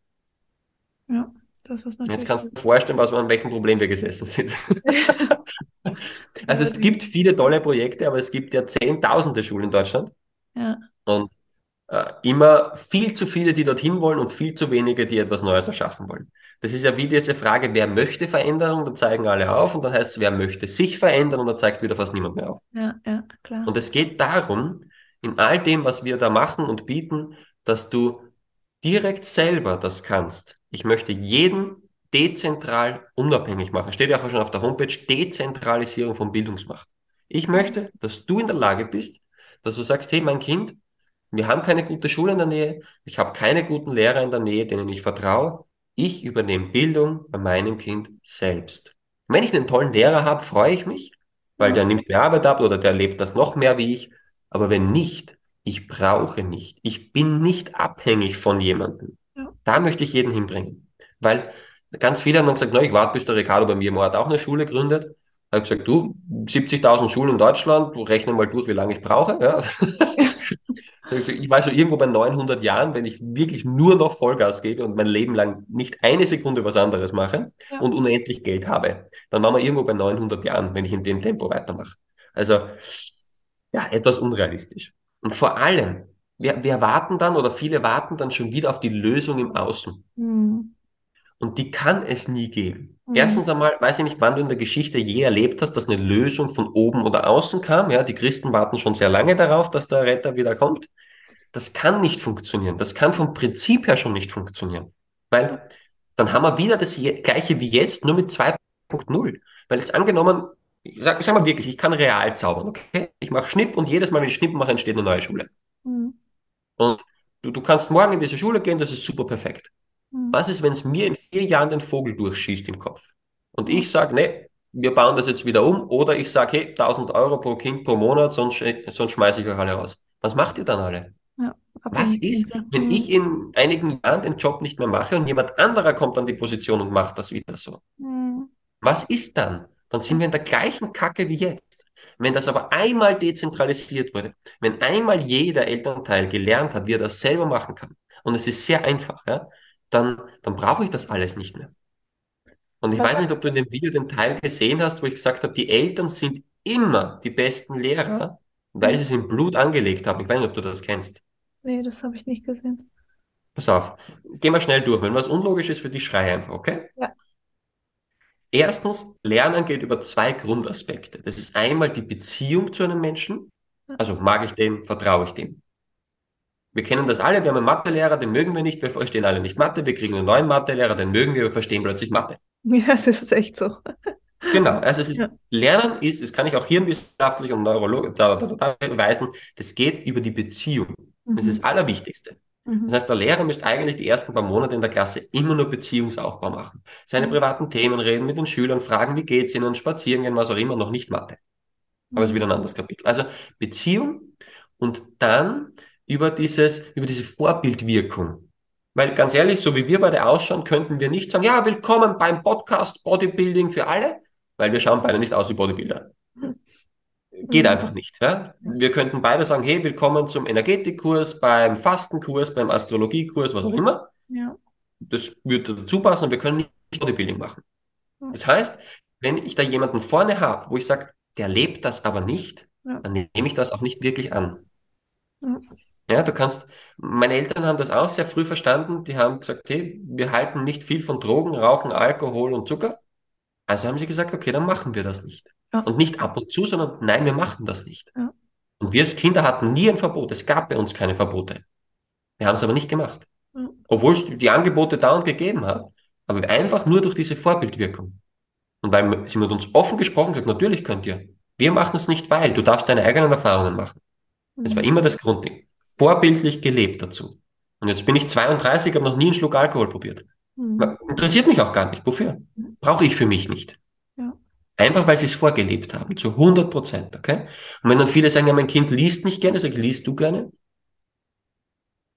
Ja, das ist natürlich. Jetzt kannst du dir vorstellen, was wir an welchem Problem wir gesessen sind. also es gibt viele tolle Projekte, aber es gibt ja zehntausende Schulen in Deutschland. Ja. Und immer viel zu viele, die dorthin wollen und viel zu wenige, die etwas Neues erschaffen wollen. Das ist ja wie diese Frage, wer möchte Veränderung, da zeigen alle auf und dann heißt es, wer möchte sich verändern und da zeigt wieder fast niemand mehr auf. Ja, ja, klar. Und es geht darum, in all dem, was wir da machen und bieten, dass du direkt selber das kannst. Ich möchte jeden dezentral unabhängig machen. Steht ja auch schon auf der Homepage, Dezentralisierung von Bildungsmacht. Ich möchte, dass du in der Lage bist, dass du sagst, hey, mein Kind, wir haben keine gute Schule in der Nähe, ich habe keine guten Lehrer in der Nähe, denen ich vertraue. Ich übernehme Bildung bei meinem Kind selbst. Und wenn ich einen tollen Lehrer habe, freue ich mich, weil der nimmt mir Arbeit ab oder der lebt das noch mehr wie ich. Aber wenn nicht, ich brauche nicht. Ich bin nicht abhängig von jemandem. Ja. Da möchte ich jeden hinbringen. Weil ganz viele haben dann gesagt, na, ich warte, bis der Ricardo bei mir hat auch eine Schule gründet. Ich habe gesagt, du, 70.000 Schulen in Deutschland, rechne mal durch, wie lange ich brauche. Ja. Ich war so irgendwo bei 900 Jahren, wenn ich wirklich nur noch Vollgas gebe und mein Leben lang nicht eine Sekunde was anderes mache ja. und unendlich Geld habe, dann waren wir irgendwo bei 900 Jahren, wenn ich in dem Tempo weitermache. Also, ja, etwas unrealistisch. Und vor allem, wir, wir warten dann oder viele warten dann schon wieder auf die Lösung im Außen. Mhm. Und die kann es nie geben. Mhm. Erstens einmal, weiß ich nicht, wann du in der Geschichte je erlebt hast, dass eine Lösung von oben oder außen kam. Ja, die Christen warten schon sehr lange darauf, dass der Retter wieder kommt. Das kann nicht funktionieren. Das kann vom Prinzip her schon nicht funktionieren. Weil dann haben wir wieder das gleiche wie jetzt, nur mit 2.0. Weil jetzt angenommen, ich sag, sag mal wirklich, ich kann real zaubern, okay? Ich mache Schnipp und jedes Mal, wenn ich Schnipp mache, entsteht eine neue Schule. Mhm. Und du, du kannst morgen in diese Schule gehen, das ist super perfekt. Mhm. Was ist, wenn es mir in vier Jahren den Vogel durchschießt im Kopf? Und ich sage, nee, wir bauen das jetzt wieder um. Oder ich sage, hey, 1000 Euro pro Kind pro Monat, sonst, sonst schmeiße ich euch alle raus. Was macht ihr dann alle? Ja, Was ist, wenn mhm. ich in einigen Jahren den Job nicht mehr mache und jemand anderer kommt an die Position und macht das wieder so? Mhm. Was ist dann? Dann sind wir in der gleichen Kacke wie jetzt. Wenn das aber einmal dezentralisiert wurde, wenn einmal jeder Elternteil gelernt hat, wie er das selber machen kann, und es ist sehr einfach, ja, dann, dann brauche ich das alles nicht mehr. Und ich Was? weiß nicht, ob du in dem Video den Teil gesehen hast, wo ich gesagt habe, die Eltern sind immer die besten Lehrer, weil sie es im Blut angelegt haben. Ich weiß nicht, ob du das kennst. Nee, das habe ich nicht gesehen. Pass auf, gehen wir schnell durch. Wenn was unlogisch ist für dich, schrei einfach, okay? Ja. Erstens, Lernen geht über zwei Grundaspekte. Das ist einmal die Beziehung zu einem Menschen. Also mag ich dem, vertraue ich dem. Wir kennen das alle, wir haben einen Mathelehrer, den mögen wir nicht, wir verstehen alle nicht Mathe, wir kriegen einen neuen Mathelehrer, den mögen wir, wir verstehen plötzlich Mathe. Ja, das ist echt so. Genau, also es ist, ja. Lernen ist, das kann ich auch hirnwissenschaftlich und neurologisch beweisen, das geht über die Beziehung. Mhm. Das ist das Allerwichtigste. Mhm. Das heißt, der Lehrer müsste eigentlich die ersten paar Monate in der Klasse immer nur Beziehungsaufbau machen. Seine mhm. privaten Themen reden, mit den Schülern, fragen, wie geht's ihnen, spazieren gehen, was auch immer, noch nicht Mathe. Aber es ist wieder ein mhm. anderes Kapitel. Also Beziehung und dann über dieses, über diese Vorbildwirkung. Weil ganz ehrlich, so wie wir beide ausschauen, könnten wir nicht sagen, ja, willkommen beim Podcast Bodybuilding für alle, weil wir schauen beide nicht aus wie Bodybuilder. Geht mhm. einfach nicht. Ja? Wir könnten beide sagen, hey, willkommen zum Energetikkurs, beim Fastenkurs, beim Astrologiekurs, was auch immer. Ja. Das würde dazu passen und wir können nicht Bodybuilding machen. Das heißt, wenn ich da jemanden vorne habe, wo ich sage, der lebt das aber nicht, ja. dann nehme ich das auch nicht wirklich an. Ja. Ja, du kannst, meine Eltern haben das auch sehr früh verstanden. Die haben gesagt, hey, wir halten nicht viel von Drogen, Rauchen, Alkohol und Zucker. Also haben sie gesagt, okay, dann machen wir das nicht. Ja. Und nicht ab und zu, sondern nein, wir machen das nicht. Ja. Und wir als Kinder hatten nie ein Verbot. Es gab bei uns keine Verbote. Wir haben es aber nicht gemacht. Ja. Obwohl es die Angebote dauernd gegeben hat. Aber einfach nur durch diese Vorbildwirkung. Und weil sie mit uns offen gesprochen hat, natürlich könnt ihr. Wir machen es nicht, weil du darfst deine eigenen Erfahrungen machen. Das war mhm. immer das Grundding. Vorbildlich gelebt dazu. Und jetzt bin ich 32, habe noch nie einen Schluck Alkohol probiert. Mhm. Interessiert mich auch gar nicht. Wofür? Brauche ich für mich nicht. Ja. Einfach weil sie es vorgelebt haben, zu 100 Prozent, okay? Und wenn dann viele sagen, ja, mein Kind liest nicht gerne, sage ich, liest du gerne?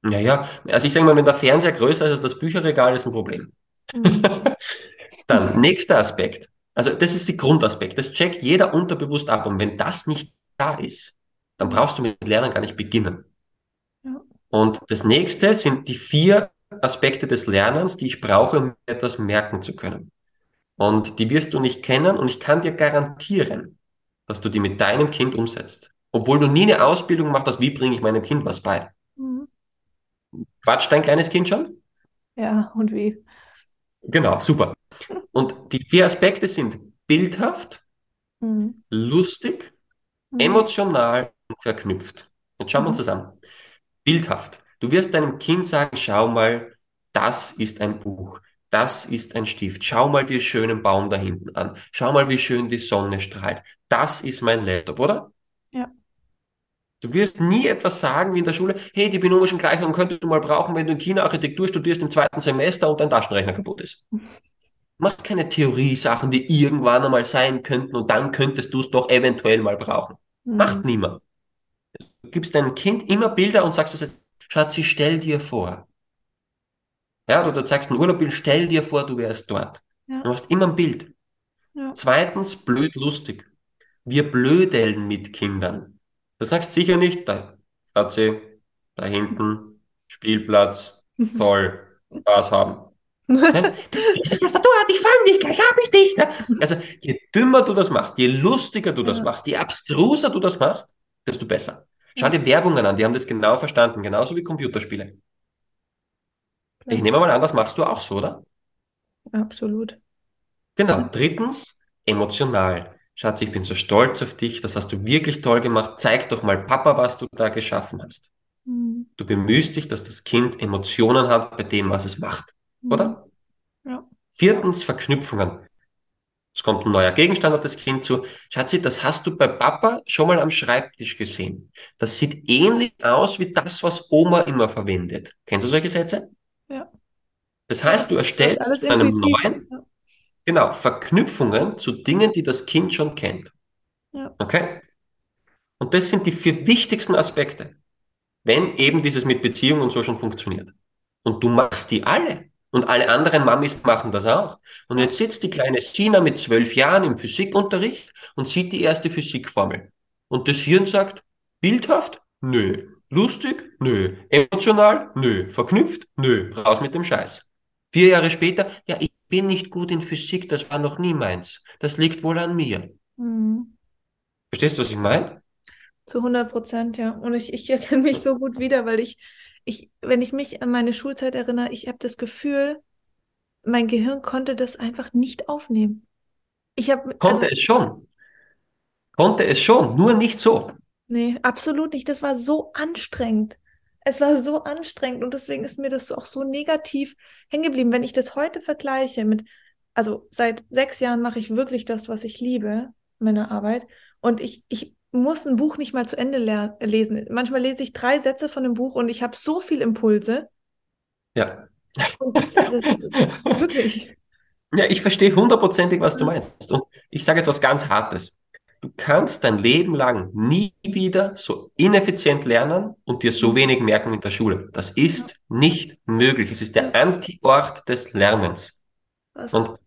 Naja, also ich sage mal, wenn der Fernseher größer ist als das Bücherregal, ist ein Problem. Mhm. dann, nächster Aspekt. Also das ist die Grundaspekt. Das checkt jeder unterbewusst ab. Und wenn das nicht da ist, dann brauchst du mit Lernen gar nicht beginnen. Und das nächste sind die vier Aspekte des Lernens, die ich brauche, um etwas merken zu können. Und die wirst du nicht kennen und ich kann dir garantieren, dass du die mit deinem Kind umsetzt. Obwohl du nie eine Ausbildung gemacht hast, wie bringe ich meinem Kind was bei? Mhm. Quatscht dein kleines Kind schon? Ja, und wie? Genau, super. Und die vier Aspekte sind bildhaft, mhm. lustig, mhm. emotional und verknüpft. Jetzt schauen wir uns mhm. Bildhaft. Du wirst deinem Kind sagen, schau mal, das ist ein Buch, das ist ein Stift, schau mal den schönen Baum da hinten an, schau mal, wie schön die Sonne strahlt, das ist mein Laptop, oder? Ja. Du wirst nie etwas sagen wie in der Schule, hey, die binomischen Gleichungen könntest du mal brauchen, wenn du in China Architektur studierst im zweiten Semester und dein Taschenrechner kaputt ist. Mach keine Theorie-Sachen, die irgendwann einmal sein könnten und dann könntest du es doch eventuell mal brauchen. Mhm. Macht niemand. Du gibst deinem Kind immer Bilder und sagst es jetzt, Schatzi, stell dir vor. Ja, oder du zeigst ein Urlaubbild, stell dir vor, du wärst dort. Ja. Du hast immer ein Bild. Ja. Zweitens, blöd lustig. Wir blödeln mit Kindern. Du sagst sicher nicht, da, Schatzi, da hinten, Spielplatz, toll, Spaß haben. das ist was da tut, ich fang dich gleich, hab ich dich. Also, je dümmer du das machst, je lustiger du das machst, je abstruser du das machst, desto besser. Schau dir Werbungen an, die haben das genau verstanden, genauso wie Computerspiele. Ja. Ich nehme mal an, das machst du auch so, oder? Absolut. Genau. Drittens, emotional. Schatz, ich bin so stolz auf dich, das hast du wirklich toll gemacht. Zeig doch mal Papa, was du da geschaffen hast. Mhm. Du bemühst dich, dass das Kind Emotionen hat bei dem, was es macht, mhm. oder? Ja. Viertens, Verknüpfungen. Es kommt ein neuer Gegenstand auf das Kind zu. Schatzi, das hast du bei Papa schon mal am Schreibtisch gesehen. Das sieht ähnlich aus wie das, was Oma immer verwendet. Kennst du solche Sätze? Ja. Das heißt, du erstellst von einem neuen, ja. genau, Verknüpfungen zu Dingen, die das Kind schon kennt. Ja. Okay? Und das sind die vier wichtigsten Aspekte, wenn eben dieses mit Beziehung und so schon funktioniert. Und du machst die alle. Und alle anderen Mamis machen das auch. Und jetzt sitzt die kleine Sina mit zwölf Jahren im Physikunterricht und sieht die erste Physikformel. Und das Hirn sagt, bildhaft? Nö. Lustig? Nö. Emotional? Nö. Verknüpft? Nö. Raus mit dem Scheiß. Vier Jahre später, ja, ich bin nicht gut in Physik, das war noch nie meins. Das liegt wohl an mir. Mhm. Verstehst du, was ich meine? Zu 100 Prozent, ja. Und ich, ich erkenne mich so gut wieder, weil ich ich, wenn ich mich an meine Schulzeit erinnere, ich habe das Gefühl, mein Gehirn konnte das einfach nicht aufnehmen. Ich habe konnte also, es schon, konnte es schon, nur nicht so. Nee, absolut nicht. Das war so anstrengend. Es war so anstrengend und deswegen ist mir das auch so negativ hängen geblieben. Wenn ich das heute vergleiche mit, also seit sechs Jahren mache ich wirklich das, was ich liebe, meine Arbeit. Und ich, ich muss ein Buch nicht mal zu Ende lesen. Manchmal lese ich drei Sätze von einem Buch und ich habe so viel Impulse. Ja. wirklich. Ja, ich verstehe hundertprozentig, was du meinst. Und ich sage jetzt was ganz Hartes. Du kannst dein Leben lang nie wieder so ineffizient lernen und dir so wenig merken in der Schule. Das ist nicht möglich. Es ist der Anti-Ort des Lernens. Was? Und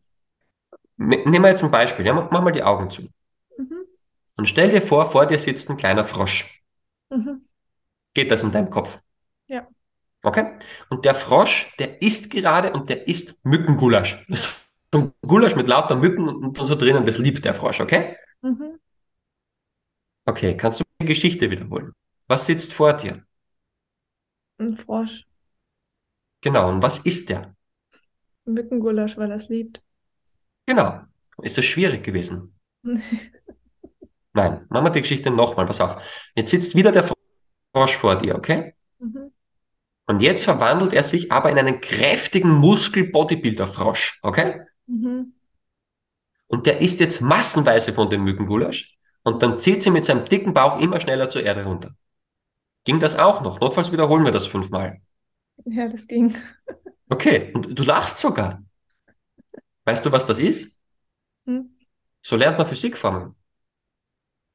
nehmen wir jetzt ein Beispiel. Ja, mach mal die Augen zu. Und stell dir vor, vor dir sitzt ein kleiner Frosch. Mhm. Geht das in deinem Kopf? Ja. Okay? Und der Frosch, der isst gerade und der isst Mückengulasch. Das ist ein Gulasch mit lauter Mücken und so drinnen, das liebt der Frosch, okay? Mhm. Okay, kannst du die Geschichte wiederholen? Was sitzt vor dir? Ein Frosch. Genau, und was isst der? Mückengulasch, weil er es liebt. Genau. Ist das schwierig gewesen? Nein, machen wir die Geschichte nochmal, pass auf. Jetzt sitzt wieder der Frosch vor dir, okay? Mhm. Und jetzt verwandelt er sich aber in einen kräftigen Muskel-Bodybuilder-Frosch, okay? Mhm. Und der isst jetzt massenweise von dem Mückengulasch und dann zieht sie mit seinem dicken Bauch immer schneller zur Erde runter. Ging das auch noch? Notfalls wiederholen wir das fünfmal. Ja, das ging. Okay, und du lachst sogar. Weißt du, was das ist? Hm? So lernt man Physikformeln.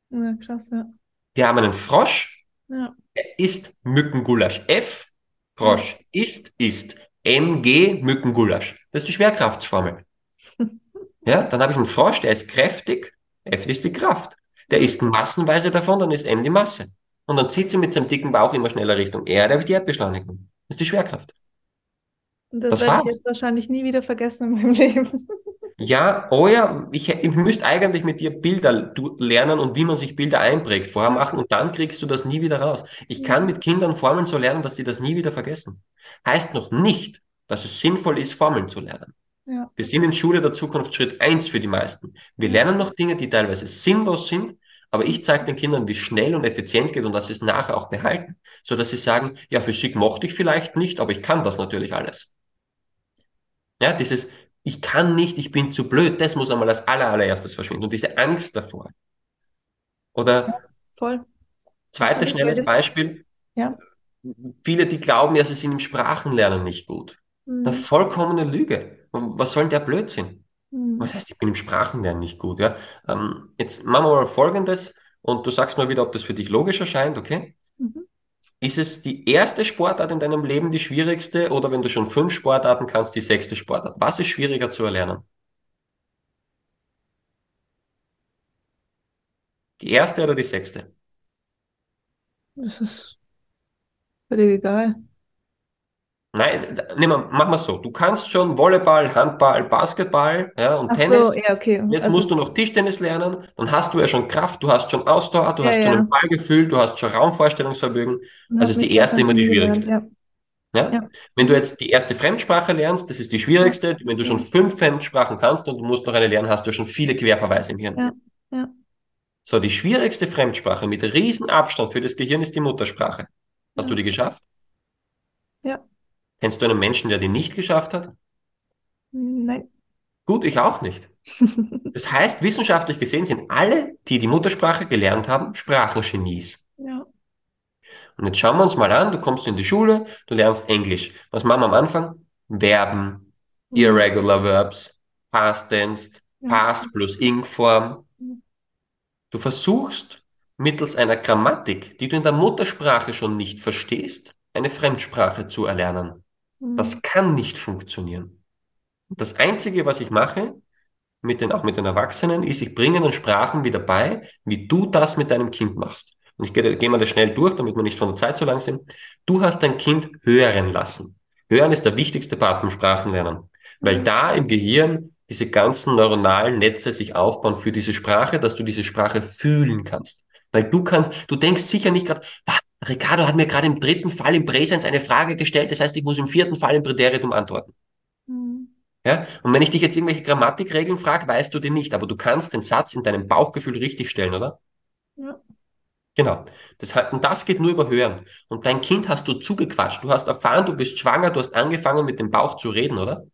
Ja, krass, ja. Wir haben einen Frosch, ja. der isst Mückengulasch. F, Frosch, isst, isst. MG, Mückengulasch. Das ist die Schwerkraftsformel. ja, dann habe ich einen Frosch, der ist kräftig. F ist die Kraft. Der isst massenweise davon, dann ist M die Masse. Und dann zieht sie mit seinem dicken Bauch immer schneller Richtung Erde, habe ich die Erdbeschleunigung. Das ist die Schwerkraft. Und das, das werde ich jetzt wahrscheinlich nie wieder vergessen in meinem Leben. Ja, oh ja, ich, ich müsste eigentlich mit dir Bilder lernen und wie man sich Bilder einprägt, vorher machen und dann kriegst du das nie wieder raus. Ich kann mit Kindern Formeln so lernen, dass die das nie wieder vergessen. Heißt noch nicht, dass es sinnvoll ist, Formeln zu lernen. Ja. Wir sind in Schule der Zukunft Schritt eins für die meisten. Wir lernen noch Dinge, die teilweise sinnlos sind, aber ich zeige den Kindern, wie schnell und effizient geht und dass sie es nachher auch behalten, so dass sie sagen, ja, Physik mochte ich vielleicht nicht, aber ich kann das natürlich alles. Ja, dieses, ich kann nicht, ich bin zu blöd, das muss einmal als allererstes verschwinden. Und diese Angst davor. Oder ja, voll. zweites also, schnelles Beispiel. Ja. Viele, die glauben ja, sie sind im Sprachenlernen nicht gut. Mhm. Eine vollkommene Lüge. Was soll denn der Blödsinn? Mhm. Was heißt, ich bin im Sprachenlernen nicht gut? Ja? Ähm, jetzt machen wir mal Folgendes und du sagst mal wieder, ob das für dich logisch erscheint, okay? Ist es die erste Sportart in deinem Leben die schwierigste oder wenn du schon fünf Sportarten kannst, die sechste Sportart? Was ist schwieriger zu erlernen? Die erste oder die sechste? Das ist völlig egal. Nein, nehmen wir, machen wir so. Du kannst schon Volleyball, Handball, Basketball ja, und Ach Tennis. So, ja, okay. Jetzt also, musst du noch Tischtennis lernen. Dann hast du ja schon Kraft, du hast schon Ausdauer, du ja, hast schon ja. ein Ballgefühl, du hast schon Raumvorstellungsvermögen. Also ist die erste immer die schwierigste. Gelernt, ja. Wenn du jetzt die erste Fremdsprache lernst, das ist die schwierigste. Wenn du schon fünf Fremdsprachen kannst und du musst noch eine lernen, hast du schon viele Querverweise im Hirn. So, die schwierigste Fremdsprache mit riesen Abstand für das Gehirn ist die Muttersprache. Hast du die geschafft? Ja. Kennst du einen Menschen, der die nicht geschafft hat? Nein. Gut, ich auch nicht. Das heißt, wissenschaftlich gesehen sind alle, die die Muttersprache gelernt haben, Sprachengenies. Ja. Und jetzt schauen wir uns mal an, du kommst in die Schule, du lernst Englisch. Was machen wir am Anfang? Verben, Mhm. irregular verbs, past tense, Ja. past plus ing-Form. Mhm. Du versuchst mittels einer Grammatik, die du in der Muttersprache schon nicht verstehst, eine Fremdsprache zu erlernen. Mhm. Das kann nicht funktionieren. Das Einzige, was ich mache, mit den, auch mit den Erwachsenen, ist, ich bringe den Sprachen wieder bei, wie du das mit deinem Kind machst. Und ich gehe, gehe mal das schnell durch, damit wir nicht von der Zeit so lang sind. Du hast dein Kind hören lassen. Hören ist der wichtigste Part beim Sprachenlernen, weil Mhm. da im Gehirn diese ganzen neuronalen Netze sich aufbauen für diese Sprache, dass du diese Sprache fühlen kannst. Weil du kannst, du denkst sicher nicht gerade, "Ah, Ricardo hat mir gerade im dritten Fall im Präsens eine Frage gestellt, das heißt, ich muss im vierten Fall im Präteritum antworten. Mhm. Ja? Und wenn ich dich jetzt irgendwelche Grammatikregeln frage, weißt du die nicht, aber du kannst den Satz in deinem Bauchgefühl richtig stellen, oder? Ja. Genau. Das, und das geht nur über Hören. Und dein Kind hast du zugequatscht. Du hast erfahren, du bist schwanger, du hast angefangen mit dem Bauch zu reden, oder?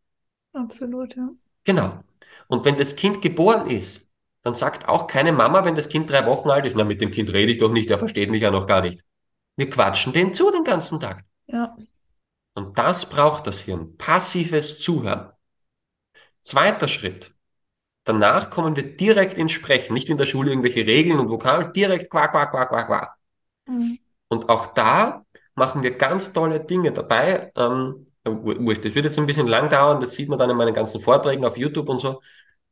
Absolut, ja. Genau. Und wenn das Kind geboren ist, dann sagt auch keine Mama, wenn das Kind drei Wochen alt ist, na, mit dem Kind rede ich doch nicht, der versteht mich ja noch gar nicht. Wir quatschen den zu den ganzen Tag. Ja. Und das braucht das Hirn. Passives Zuhören. Zweiter Schritt. Danach kommen wir direkt ins Sprechen. Nicht wie in der Schule irgendwelche Regeln und Vokabeln, direkt quack, quack, quack, quack, quack. Mhm. Und auch da machen wir ganz tolle Dinge dabei. Ähm, wurscht, das wird jetzt ein bisschen lang dauern, das sieht man dann in meinen ganzen Vorträgen auf YouTube und so.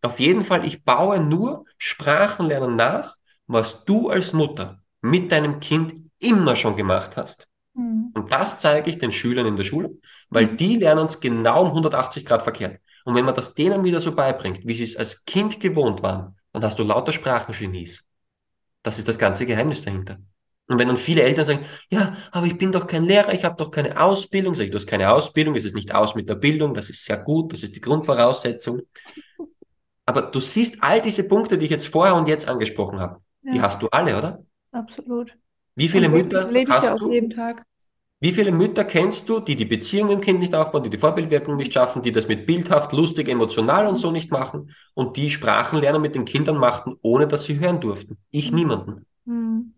Auf jeden Fall, ich baue nur Sprachenlernen nach, was du als Mutter mit deinem Kind immer schon gemacht hast. Mhm. Und das zeige ich den Schülern in der Schule, weil Mhm. die lernen es genau um 180 Grad verkehrt. Und wenn man das denen wieder so beibringt, wie sie es als Kind gewohnt waren, dann hast du lauter Sprachengenies. Das ist das ganze Geheimnis dahinter. Und wenn dann viele Eltern sagen, ja, aber ich bin doch kein Lehrer, ich habe doch keine Ausbildung, sage ich, du hast keine Ausbildung, es ist nicht aus mit der Bildung, das ist sehr gut, das ist die Grundvoraussetzung. Aber du siehst all diese Punkte, die ich jetzt vorher und jetzt angesprochen habe, die Ja, hast du alle, oder? absolut. Wie viele Und Mütter lebe hast ja du? jeden Tag. Wie viele Mütter kennst du, die die Beziehung im Kind nicht aufbauen, die die Vorbildwirkung nicht schaffen, die das mit bildhaft, lustig, emotional und so nicht machen und die Sprachenlernen mit den Kindern machten, ohne dass sie hören durften? Ich Mhm. niemanden. Mhm.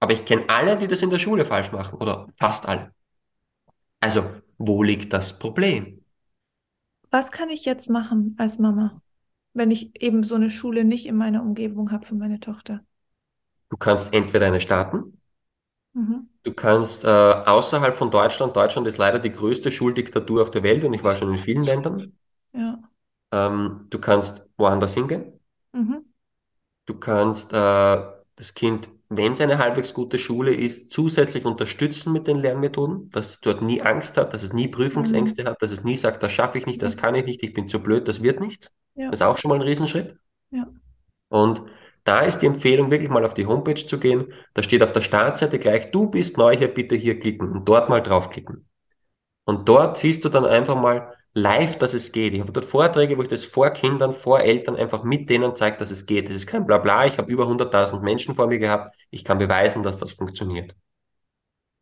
Aber ich kenne alle, die das in der Schule falsch machen oder fast alle. Also, wo liegt das Problem? Was kann ich jetzt machen als Mama, wenn ich eben so eine Schule nicht in meiner Umgebung habe für meine Tochter? Du kannst entweder eine starten, Mhm. du kannst äh, außerhalb von Deutschland, Deutschland ist leider die größte Schuldiktatur auf der Welt und ich war schon in vielen Ländern, Ja. ähm, du kannst woanders hingehen. Mhm. Du kannst äh, das Kind, wenn es eine halbwegs gute Schule ist, zusätzlich unterstützen mit den Lernmethoden, dass es dort nie Angst hat, dass es nie Prüfungsängste hat, dass es nie sagt, das schaffe ich nicht, das kann ich nicht, ich bin zu blöd, das wird nichts. Ja. Das ist auch schon mal ein Riesenschritt. Ja. Und da ist die Empfehlung, wirklich mal auf die Homepage zu gehen. Da steht auf der Startseite gleich, du bist neu hier, bitte hier klicken und dort mal draufklicken. Und dort siehst du dann einfach mal live, dass es geht. Ich habe dort Vorträge, wo ich das vor Kindern, vor Eltern einfach mit denen zeige, dass es geht. Es ist kein Blabla. Ich habe über 100.000 Menschen vor mir gehabt. Ich kann beweisen, dass das funktioniert.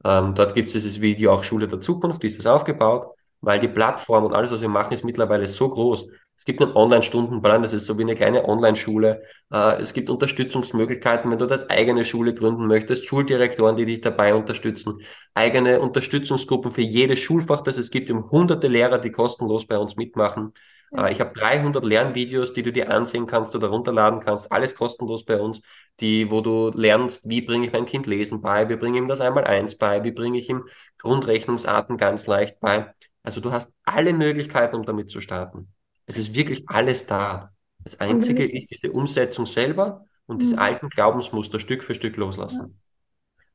Ähm, dort gibt es dieses Video auch Schule der Zukunft, wie ist das aufgebaut, weil die Plattform und alles, was wir machen, ist mittlerweile so groß. Es gibt einen Online-Stundenplan, das ist so wie eine kleine Online-Schule. Äh, es gibt Unterstützungsmöglichkeiten, wenn du das eigene Schule gründen möchtest, Schuldirektoren, die dich dabei unterstützen, eigene Unterstützungsgruppen für jedes Schulfach, das es gibt. Haben hunderte Lehrer, die kostenlos bei uns mitmachen. Ja. Äh, ich habe 300 Lernvideos, die du dir ansehen kannst oder runterladen kannst, alles kostenlos bei uns, die, wo du lernst, wie bringe ich mein Kind Lesen bei, wie bringe ich ihm das einmal eins bei, wie bringe ich ihm Grundrechnungsarten ganz leicht bei. Also du hast alle Möglichkeiten, um damit zu starten. Es ist wirklich alles da. Das Einzige ich, ist diese Umsetzung selber und diese Mhm. alten Glaubensmuster Stück für Stück loslassen.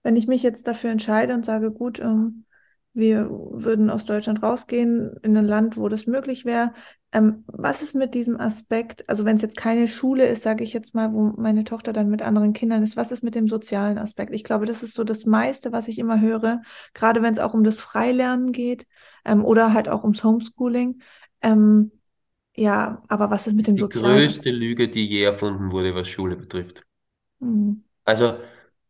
wenn ich mich jetzt dafür entscheide und sage, gut, ähm, wir würden aus Deutschland rausgehen in ein Land, wo das möglich wäre, ähm, was ist mit diesem Aspekt, also wenn es jetzt keine Schule ist, sage ich jetzt mal, wo meine Tochter dann mit anderen Kindern ist, was ist mit dem sozialen Aspekt? Ich glaube, das ist so das meiste, was ich immer höre, gerade wenn es auch um das Freilernen geht ähm, oder halt auch ums Homeschooling. Ähm, ja, aber was ist mit dem Die sozialen größte Lüge, die je erfunden wurde, was Schule betrifft. Hm, Also,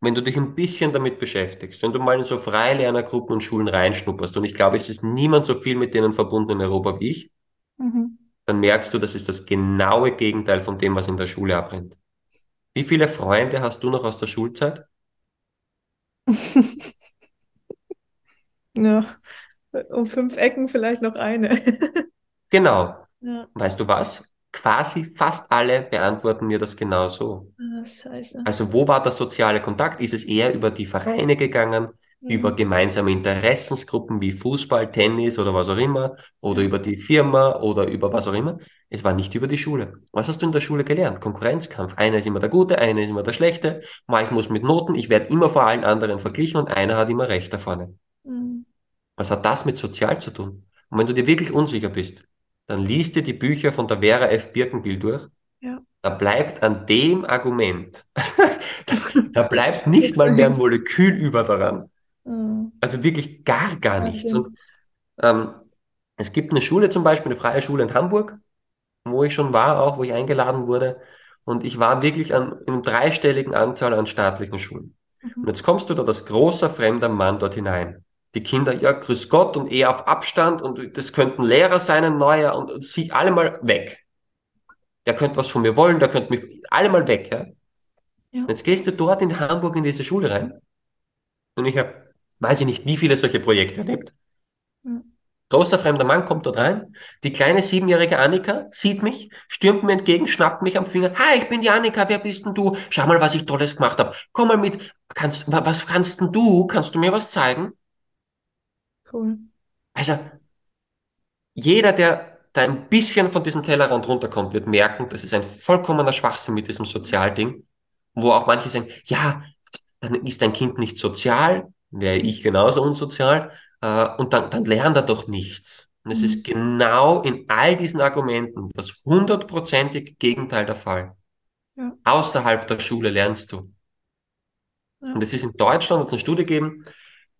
wenn du dich ein bisschen damit beschäftigst, wenn du mal in so Freilernergruppen und Schulen reinschnupperst, und ich glaube, es ist niemand so viel mit denen verbunden in Europa wie ich, mhm, dann merkst du, das ist das genaue Gegenteil von dem, was in der Schule abbrennt. Wie viele Freunde hast du noch aus der Schulzeit? ja, um fünf Ecken vielleicht noch eine. genau. Ja. Weißt du was? Quasi fast alle beantworten mir das genau so. Ah, scheiße. Also wo war der soziale Kontakt? Ist es eher über die Vereine gegangen, Mhm. über gemeinsame Interessensgruppen wie Fußball, Tennis oder was auch immer, oder Ja. über die Firma oder über was auch immer? Es war nicht über die Schule. Was hast du in der Schule gelernt? Konkurrenzkampf. Einer ist immer der Gute, einer ist immer der Schlechte. Mal, ich muss mit Noten, ich werde immer vor allen anderen verglichen und einer hat immer recht da vorne. Mhm. Was hat das mit sozial zu tun? Und wenn du dir wirklich unsicher bist, dann liest dir die Bücher von der Vera F. Birkenbiel durch. Ja. Da bleibt an dem Argument, da bleibt nicht mal mehr ein Molekül über daran. Mhm. Also wirklich gar, gar nichts. Und ähm, es gibt eine Schule zum Beispiel, eine freie Schule in Hamburg, wo ich schon war, auch wo ich eingeladen wurde. Und ich war wirklich an, in einer dreistelligen Anzahl an staatlichen Schulen. Und Mhm. jetzt kommst du da als großer fremder Mann dort hinein. Die Kinder, ja, grüß Gott und eher auf Abstand und das könnten Lehrer sein, ein neuer und, und sie alle mal weg. Der könnte was von mir wollen, der könnte mich, alle mal weg, ja. Ja. Jetzt gehst du dort in Hamburg in diese Schule rein und ich habe, weiß ich nicht, wie viele solche Projekte erlebt. Großer fremder Mann kommt dort rein. Die kleine siebenjährige Annika sieht mich, stürmt mir entgegen, schnappt mich am Finger. Hi, ich bin die Annika, wer bist denn du? Schau mal, was ich Tolles gemacht habe. Komm mal mit. Kannst, wa- was kannst denn du? Kannst du mir was zeigen? Cool. Also, jeder, der da ein bisschen von diesem Tellerrand runterkommt, wird merken, das ist ein vollkommener Schwachsinn mit diesem Sozialding, wo auch manche sagen, ja, dann ist dein Kind nicht sozial, wäre ich genauso unsozial, äh, und dann, dann lernt er doch nichts. Und es Mhm. ist genau in all diesen Argumenten das hundertprozentige Gegenteil der Fall. Ja. Außerhalb der Schule lernst du. Ja. Und es ist in Deutschland, hat es eine Studie gegeben,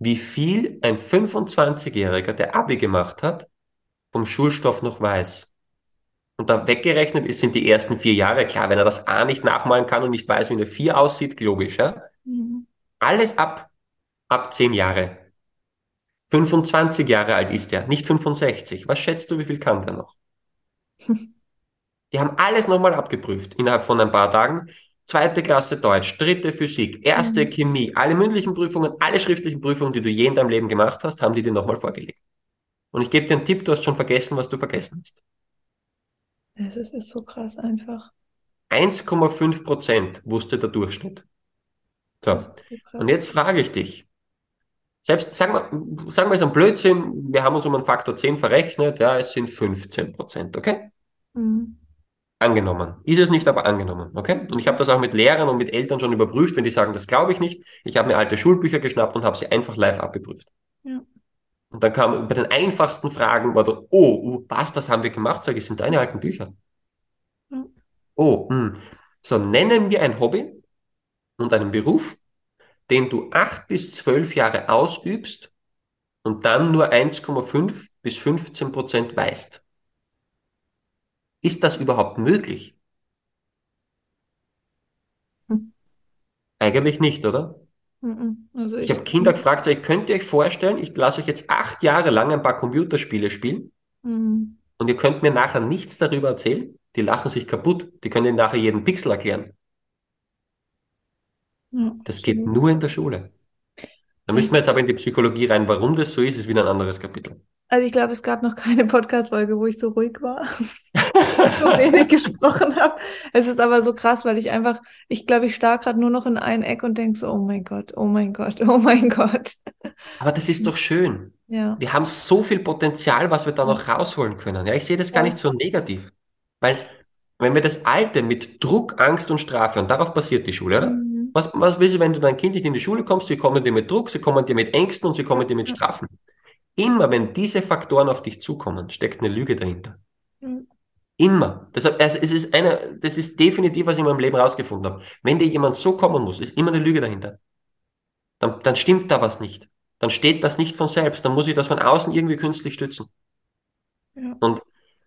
wie viel ein 25-Jähriger, der Abi gemacht hat, vom Schulstoff noch weiß. Und da weggerechnet ist, sind die ersten vier Jahre. Klar, wenn er das A nicht nachmalen kann und nicht weiß, wie eine 4 aussieht, logisch, ja. Mhm. Alles ab, ab 10 Jahre. 25 Jahre alt ist er, nicht 65. Was schätzt du, wie viel kann der noch? Die haben alles nochmal abgeprüft innerhalb von ein paar Tagen. Zweite Klasse Deutsch, dritte Physik, erste Mhm. Chemie, alle mündlichen Prüfungen, alle schriftlichen Prüfungen, die du je in deinem Leben gemacht hast, haben die dir nochmal vorgelegt. Und ich gebe dir einen Tipp, du hast schon vergessen, was du vergessen hast. Es ist, ist so krass einfach. 1,5 Prozent wusste der Durchschnitt. So. Und jetzt frage ich dich, selbst, sagen wir, sagen wir es ein Blödsinn, wir haben uns um einen Faktor 10 verrechnet, ja, es sind 15 Prozent, okay? Mhm. Angenommen. Ist es nicht, aber angenommen, okay? Und ich habe das auch mit Lehrern und mit Eltern schon überprüft, wenn die sagen, das glaube ich nicht. Ich habe mir alte Schulbücher geschnappt und habe sie einfach live abgeprüft. Ja. Und dann kam bei den einfachsten Fragen, war da, oh, uh, was, das haben wir gemacht? Sag ich, sind deine alten Bücher. Ja. Oh, mh. So, nennen wir ein Hobby und einen Beruf, den du acht bis zwölf Jahre ausübst und dann nur 1,5 bis 15 Prozent weißt. Ist das überhaupt möglich? Hm. Eigentlich nicht, oder? Also Ich ich, habe Kinder gefragt, ich, könnt ihr euch vorstellen, ich lasse euch jetzt acht Jahre lang ein paar Computerspiele spielen Mhm. und ihr könnt mir nachher nichts darüber erzählen? Die lachen sich kaputt. Die können dir nachher jeden Pixel erklären. Ja, Das geht absolut. nur in der Schule. Da müssen wir jetzt aber in die Psychologie rein. Warum das so ist, ist wieder ein anderes Kapitel. Also ich glaube, es gab noch keine Podcast-Folge, wo ich so ruhig war, so wenig gesprochen habe. Es ist aber so krass, weil ich einfach, ich glaube, ich starr gerade nur noch in ein Eck und denke so, oh mein Gott, oh mein Gott, oh mein Gott. Aber das ist doch schön. Ja. Wir haben so viel Potenzial, was wir da noch rausholen können. Ja, ich sehe das gar nicht so negativ. Weil, wenn wir das Alte mit Druck, Angst und Strafe, und darauf basiert die Schule, oder? Mhm. Was, was willst du, wenn du dein Kind nicht in die Schule kommst? Sie kommen dir mit Druck, sie kommen dir mit Ängsten und sie kommen dir mit. Strafen. Immer wenn diese Faktoren auf dich zukommen, steckt eine Lüge dahinter. Mhm. Immer. Deshalb, also es ist eine, das ist definitiv, was ich in meinem Leben rausgefunden habe. Wenn dir jemand so kommen muss, ist immer eine Lüge dahinter. Dann, dann stimmt da was nicht. Dann steht das nicht von selbst. Dann muss ich das von außen irgendwie künstlich stützen. Ja. Und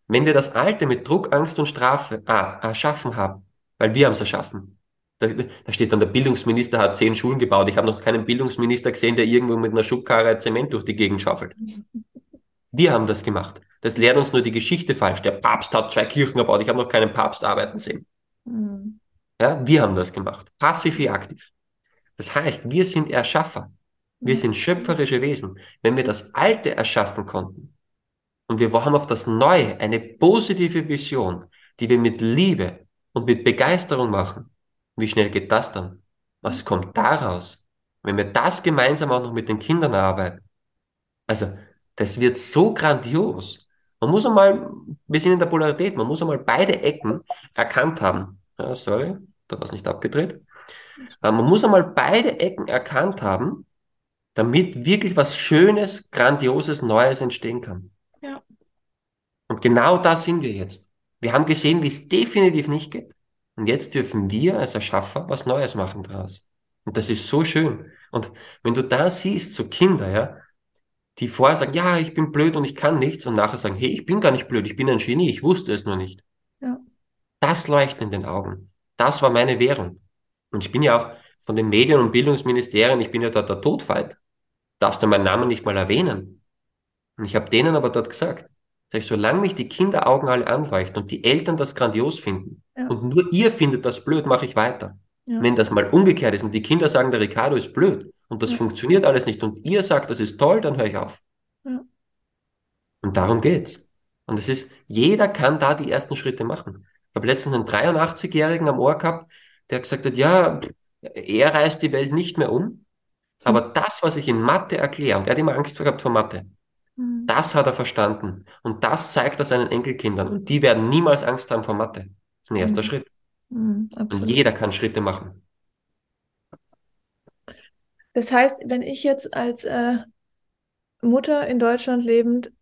wenn wir das Alte mit Druck, Angst und Strafe ah, erschaffen haben, weil wir haben es erschaffen, da, da steht dann, der Bildungsminister hat zehn Schulen gebaut. Ich habe noch keinen Bildungsminister gesehen, der irgendwo mit einer Schubkarre Zement durch die Gegend schaufelt. Wir haben das gemacht. Das lehrt uns nur die Geschichte falsch. Der Papst hat zwei Kirchen gebaut. Ich habe noch keinen Papst arbeiten sehen. Mhm. Ja, wir haben das gemacht. Passiv wie aktiv. Das heißt, wir sind Erschaffer. Wir sind schöpferische Wesen. Wenn wir das Alte erschaffen konnten und wir haben auf das Neue eine positive Vision, die wir mit Liebe und mit Begeisterung machen, wie schnell geht das dann? Was kommt daraus? Wenn wir das gemeinsam auch noch mit den Kindern arbeiten. Also, das wird so grandios. Man muss einmal, wir sind in der Polarität, man muss einmal beide Ecken erkannt haben. Ja, sorry, da war es nicht abgedreht. Äh, man muss einmal beide Ecken erkannt haben, damit wirklich was Schönes, Grandioses, Neues entstehen kann. Ja. Und genau da sind wir jetzt. Wir haben gesehen, wie es definitiv nicht geht. Und jetzt dürfen wir als Erschaffer was Neues machen daraus. Und das ist so schön. Und wenn du da siehst, so Kinder, ja, die vorher sagen, ja, ich bin blöd und ich kann nichts und nachher sagen, hey, ich bin gar nicht blöd, ich bin ein Genie, ich wusste es nur nicht. Ja. Das leuchtet in den Augen. Das war meine Währung. Und ich bin ja auch von den Medien- und Bildungsministerien, ich bin ja dort der Todfeind. Darfst du meinen Namen nicht mal erwähnen? Und ich habe denen aber dort gesagt, sag ich, solange mich die Kinderaugen alle anleuchten und die Eltern das grandios finden ja. und nur ihr findet das blöd, mache ich weiter. Ja. Wenn das mal umgekehrt ist und die Kinder sagen, der Ricardo ist blöd und das ja. funktioniert alles nicht und ihr sagt, das ist toll, dann höre ich auf. Und darum geht's. Und es ist, jeder kann da die ersten Schritte machen. Ich habe letztens einen 83-Jährigen am Ohr gehabt, der gesagt hat, ja, er reißt die Welt nicht mehr um, aber das, was ich in Mathe erkläre, und er hat immer Angst gehabt vor Mathe, mhm. das hat er verstanden. Und das zeigt er seinen Enkelkindern. Und die werden niemals Angst haben vor Mathe. Das ist ein erster mhm. Schritt. Mhm, und jeder kann Schritte machen. Das heißt, wenn ich jetzt als äh, Mutter in Deutschland lebend,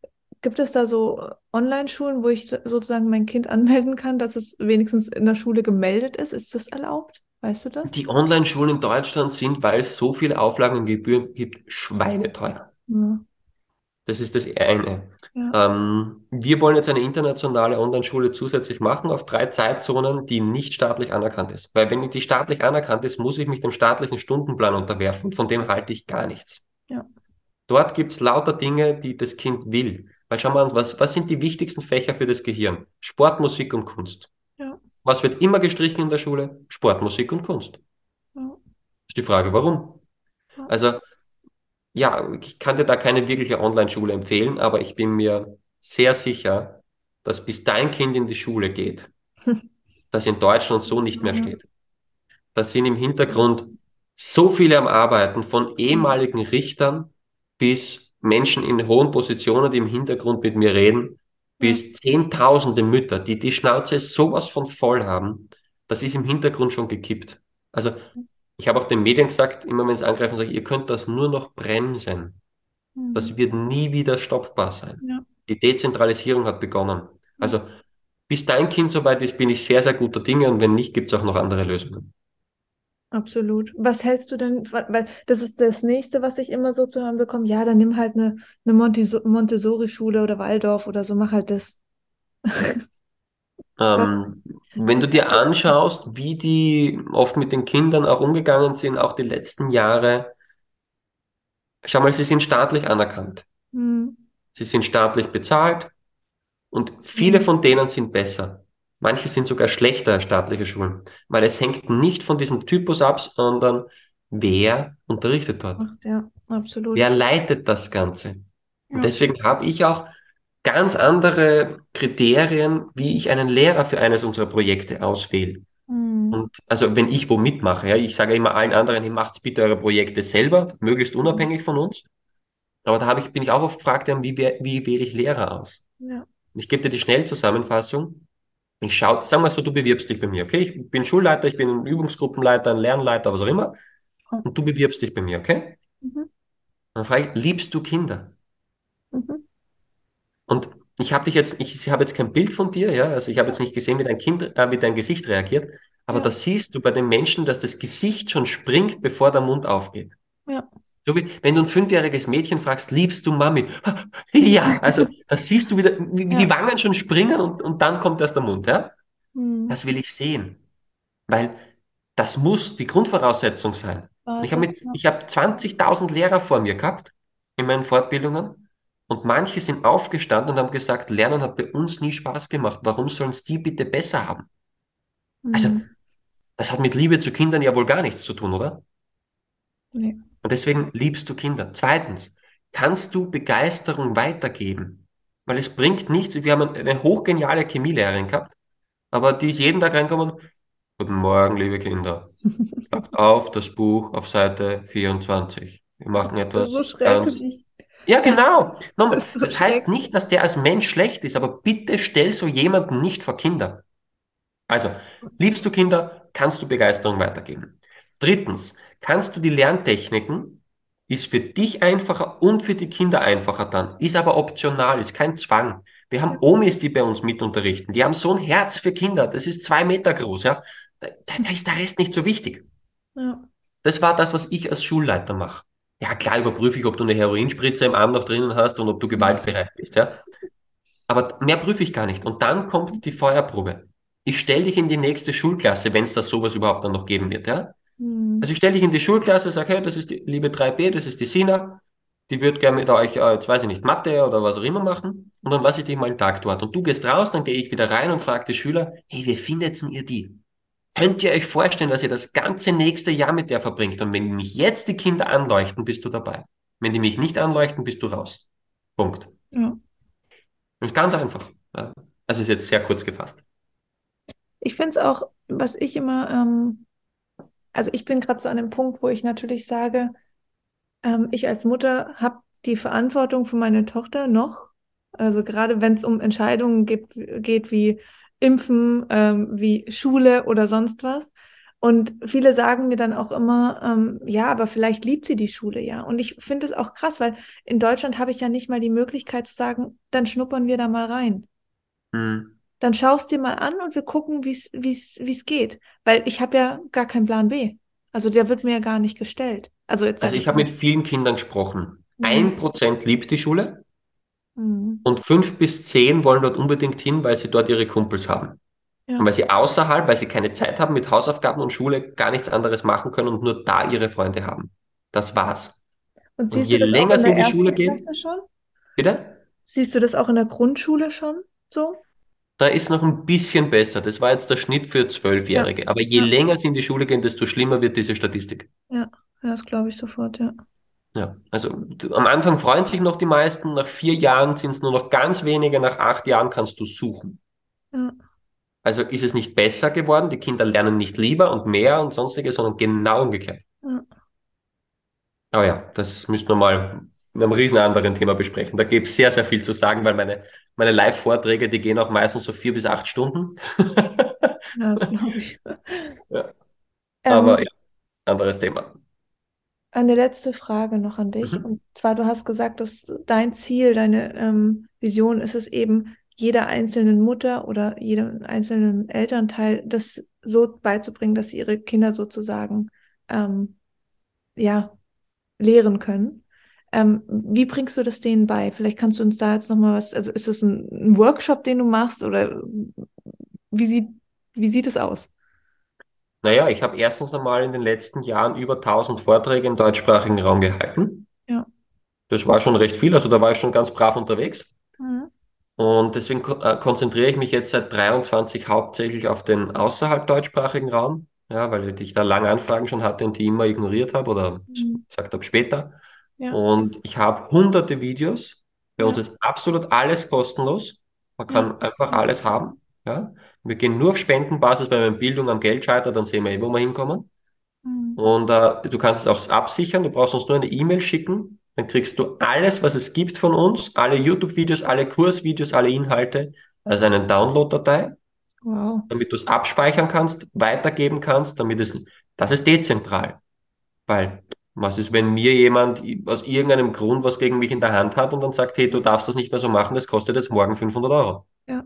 gibt es da so Online-Schulen, wo ich sozusagen mein Kind anmelden kann, dass es wenigstens in der Schule gemeldet ist? Ist das erlaubt? Weißt du das? Die Online-Schulen in Deutschland sind, weil es so viele Auflagen und Gebühren gibt, schweineteuer. Ja. Das ist das eine. Ja. Ähm, wir wollen jetzt eine internationale Online-Schule zusätzlich machen auf drei Zeitzonen, die nicht staatlich anerkannt ist. Weil wenn die staatlich anerkannt ist, muss ich mich dem staatlichen Stundenplan unterwerfen. Von dem halte ich gar nichts. Ja. Dort gibt es lauter Dinge, die das Kind will. Weil schau mal, was, was sind die wichtigsten Fächer für das Gehirn? Sport, Musik und Kunst. Was wird immer gestrichen in der Schule? Sport, Musik und Kunst. Ja. Ist die Frage, warum? Ja. Also, ja, ich kann dir da keine wirkliche Online-Schule empfehlen, aber ich bin mir sehr sicher, dass bis dein Kind in die Schule geht, das in Deutschland so nicht mehr steht. Da sind im Hintergrund so viele am Arbeiten, von ehemaligen Richtern bis Menschen in hohen Positionen, die im Hintergrund mit mir reden, bis zehntausende Mütter, die die Schnauze sowas von voll haben, das ist im Hintergrund schon gekippt. Also ich habe auch den Medien gesagt, immer wenn sie angreifen, sage ich, ihr könnt das nur noch bremsen. Mhm. Das wird nie wieder stoppbar sein. Ja. Die Dezentralisierung hat begonnen. Also bis dein Kind soweit ist, bin ich sehr, sehr guter Dinge und wenn nicht, gibt es auch noch andere Lösungen. Absolut. Was hältst du denn, weil das ist das nächste, was ich immer so zu hören bekomme, ja, dann nimm halt eine, eine Montessori-Schule oder Waldorf oder so, mach halt das. ähm, wenn du dir anschaust, wie die oft mit den Kindern auch umgegangen sind, auch die letzten Jahre, schau mal, sie sind staatlich anerkannt. Hm. Sie sind staatlich bezahlt und viele hm. von denen sind besser. Manche sind sogar schlechter als staatliche Schulen, weil es hängt nicht von diesem Typus ab, sondern wer unterrichtet dort. Ja, absolut. Wer leitet das Ganze? Ja. Und deswegen habe ich auch ganz andere Kriterien, wie ich einen Lehrer für eines unserer Projekte auswähle. Mhm. Und also wenn ich wo mitmache, ja, ich sage immer allen anderen, hey, macht's bitte eure Projekte selber, möglichst unabhängig von uns. Aber da habe ich, bin ich auch oft gefragt, wie, wie wähle ich Lehrer aus? Ja. Ich gebe dir die Schnellzusammenfassung. Ich schaue, sagen wir so, du bewirbst dich bei mir, okay? Ich bin Schulleiter, ich bin Übungsgruppenleiter, ein Lernleiter, was auch immer. Und du bewirbst dich bei mir, okay? Mhm. Dann frage ich, liebst du Kinder? Mhm. Und ich habe dich jetzt, ich habe jetzt kein Bild von dir, ja, also ich habe jetzt nicht gesehen, wie dein Kind, äh, wie dein Gesicht reagiert, aber ja. da siehst du bei den Menschen, dass das Gesicht schon springt, bevor der Mund aufgeht. Ja. So wie, wenn du ein fünfjähriges Mädchen fragst, liebst du Mami? Ja, also da siehst du wieder, wie ja. die Wangen schon springen und, und dann kommt erst der Mund, ja? Mhm. Das will ich sehen. Weil das muss die Grundvoraussetzung sein. Ich habe habe 20.000 Lehrer vor mir gehabt in meinen Fortbildungen Und manche sind aufgestanden und haben gesagt, Lernen hat bei uns nie Spaß gemacht. Warum sollen es die bitte besser haben? Also, Mhm. das hat mit Liebe zu Kindern ja wohl gar nichts zu tun, oder? Nee. Und deswegen liebst du Kinder. Zweitens, kannst du Begeisterung weitergeben? Weil es bringt nichts. Wir haben eine hochgeniale Chemielehrerin gehabt, aber die ist jeden Tag reinkommen. Guten Morgen, liebe Kinder. Schlagt auf das Buch auf Seite 24. Wir machen ist so etwas Ja, genau. Das Das heißt nicht, dass der als Mensch schlecht ist, aber bitte stell so jemanden nicht vor Kinder. Also, liebst du Kinder, kannst du Begeisterung weitergeben. Drittens, kannst du die Lerntechniken, ist für dich einfacher und für die Kinder einfacher dann, ist aber optional, ist kein Zwang. Wir haben Omis, die bei uns mitunterrichten, die haben so ein Herz für Kinder, das ist zwei Meter groß, ja. Da, da ist der Rest nicht so wichtig. Ja. Das war das, was ich als Schulleiter mache. Ja, klar überprüfe ich, ob du eine Heroinspritze im Arm noch drinnen hast und ob du gewaltbereit bist, ja. Aber mehr prüfe ich gar nicht. Und dann kommt die Feuerprobe. Ich stelle dich in die nächste Schulklasse, wenn es da sowas überhaupt dann noch geben wird, ja. Mhm. Also ich stelle dich in die Schulklasse, sage, hey, das ist die liebe 3b, das ist die Sina, die wird gerne mit euch, äh, jetzt weiß ich nicht, Mathe oder was auch immer machen. Und dann lasse ich dich mal einen Tag dort. Und du gehst raus, dann gehe ich wieder rein und frage die Schüler, hey, wie findet denn ihr die? Könnt ihr euch vorstellen, dass ihr das ganze nächste Jahr mit der verbringt? Und wenn mich jetzt die Kinder anleuchten, bist du dabei. Wenn die mich nicht anleuchten, bist du raus. Punkt. Ja. Und ist ganz einfach. Also ist jetzt sehr kurz gefasst. Ich finde es auch, was ich immer, ähm, also ich bin gerade so an dem Punkt, wo ich natürlich sage, ähm, ich als Mutter habe die Verantwortung für meine Tochter noch. Also gerade wenn es um Entscheidungen gibt, geht wie Impfen, ähm, wie Schule oder sonst was. Und viele sagen mir dann auch immer, ähm, ja, aber vielleicht liebt sie die Schule ja. Und ich finde es auch krass, weil in Deutschland habe ich ja nicht mal die Möglichkeit zu sagen, dann schnuppern wir da mal rein. Hm. Dann schaust dir mal an und wir gucken, wie es wie es wie es geht. Weil ich habe ja gar keinen Plan B. Also der wird mir ja gar nicht gestellt. Also jetzt Also ich habe mit vielen Kindern gesprochen. Mhm. Ein Prozent liebt die Schule Mhm. und fünf bis zehn wollen dort unbedingt hin, weil sie dort ihre Kumpels haben. Ja. Und weil sie außerhalb, weil sie keine Zeit haben mit Hausaufgaben und Schule, gar nichts anderes machen können und nur da ihre Freunde haben. Das war's. Und Und siehst je du das auch länger in sie der in die Schule gehen, bitte? Siehst du das auch in der Grundschule schon so? Da ist noch ein bisschen besser. Das war jetzt der Schnitt für Zwölfjährige. Aber je Ja. länger sie in die Schule gehen, desto schlimmer wird diese Statistik. Ja, das glaube ich sofort, ja. Ja, also am Anfang freuen sich noch die meisten, nach vier Jahren sind es nur noch ganz wenige, nach acht Jahren kannst du suchen. Ja. Also ist es nicht besser geworden, die Kinder lernen nicht lieber und mehr und sonstiges, sondern genau umgekehrt. Ja. Aber ja, das müssen wir mal in einem riesen anderen Thema besprechen. Da gibt es sehr, sehr viel zu sagen, weil meine, meine Live-Vorträge, die gehen auch meistens so vier bis acht Stunden. Ja, das glaube ich. Ja. Ähm, Aber ja, anderes Thema. Eine letzte Frage noch an dich. Mhm. Und zwar, du hast gesagt, dass dein Ziel, deine ähm, Vision ist es eben, jeder einzelnen Mutter oder jedem einzelnen Elternteil das so beizubringen, dass sie ihre Kinder sozusagen ähm, ja, lehren können. Ähm, wie bringst du das denen bei? Vielleicht kannst du uns da jetzt nochmal was, also ist das ein, ein Workshop, den du machst oder wie sieht, wie sieht es aus? Naja, ich habe erstens einmal in den letzten Jahren über 1000 Vorträge im deutschsprachigen Raum gehalten. Ja. Das war schon recht viel, also da war ich schon ganz brav unterwegs. Mhm. Und deswegen äh, konzentriere ich mich jetzt seit 23 hauptsächlich auf den außerhalb deutschsprachigen Raum, ja, weil ich da lange Anfragen schon hatte und die immer ignoriert habe oder Mhm. gesagt habe später. Ja. Und ich habe hunderte Videos. Bei uns Ja. ist absolut alles kostenlos. Man kann einfach alles haben. Ja. Wir gehen nur auf Spendenbasis, weil wenn Bildung am Geld scheitert, dann sehen wir eh, wo wir hinkommen. Mhm. Und äh, du kannst es auch absichern. Du brauchst uns nur eine E-Mail schicken. Dann kriegst du alles, was es gibt von uns, alle YouTube-Videos, alle Kursvideos, alle Inhalte, also eine Download-Datei, Wow. damit du es abspeichern kannst, weitergeben kannst, damit es, das ist dezentral. Weil, was ist, wenn mir jemand aus irgendeinem Grund was gegen mich in der Hand hat und dann sagt, hey, du darfst das nicht mehr so machen, das kostet jetzt morgen 500 Euro. Ja.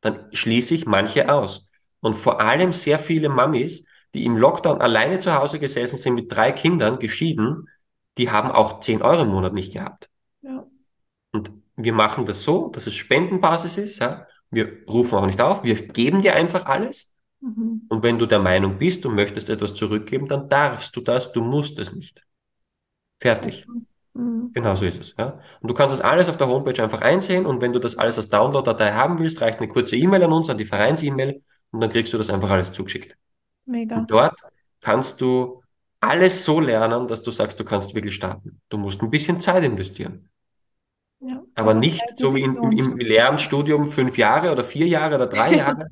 Dann schließe ich manche aus. Und vor allem sehr viele Mamis, die im Lockdown alleine zu Hause gesessen sind mit drei Kindern, geschieden, die haben auch 10 Euro im Monat nicht gehabt. Ja. Und wir machen das so, dass es Spendenbasis ist, ja. Wir rufen auch nicht auf, wir geben dir einfach alles. Mhm. Und wenn du der Meinung bist, du möchtest etwas zurückgeben, dann darfst du das, du musst es nicht. Fertig. Mhm. Genau so ist es. Ja? Und du kannst das alles auf der Homepage einfach einsehen und wenn du das alles als Download-Datei haben willst, reicht eine kurze E-Mail an uns, an die Vereins-E-Mail und dann kriegst du das einfach alles zugeschickt. Mega. Und dort kannst du alles so lernen, dass du sagst, du kannst wirklich starten. Du musst ein bisschen Zeit investieren. Ja. Aber nicht so wie in, im, im Lehramtsstudium fünf Jahre oder vier Jahre oder drei Jahre.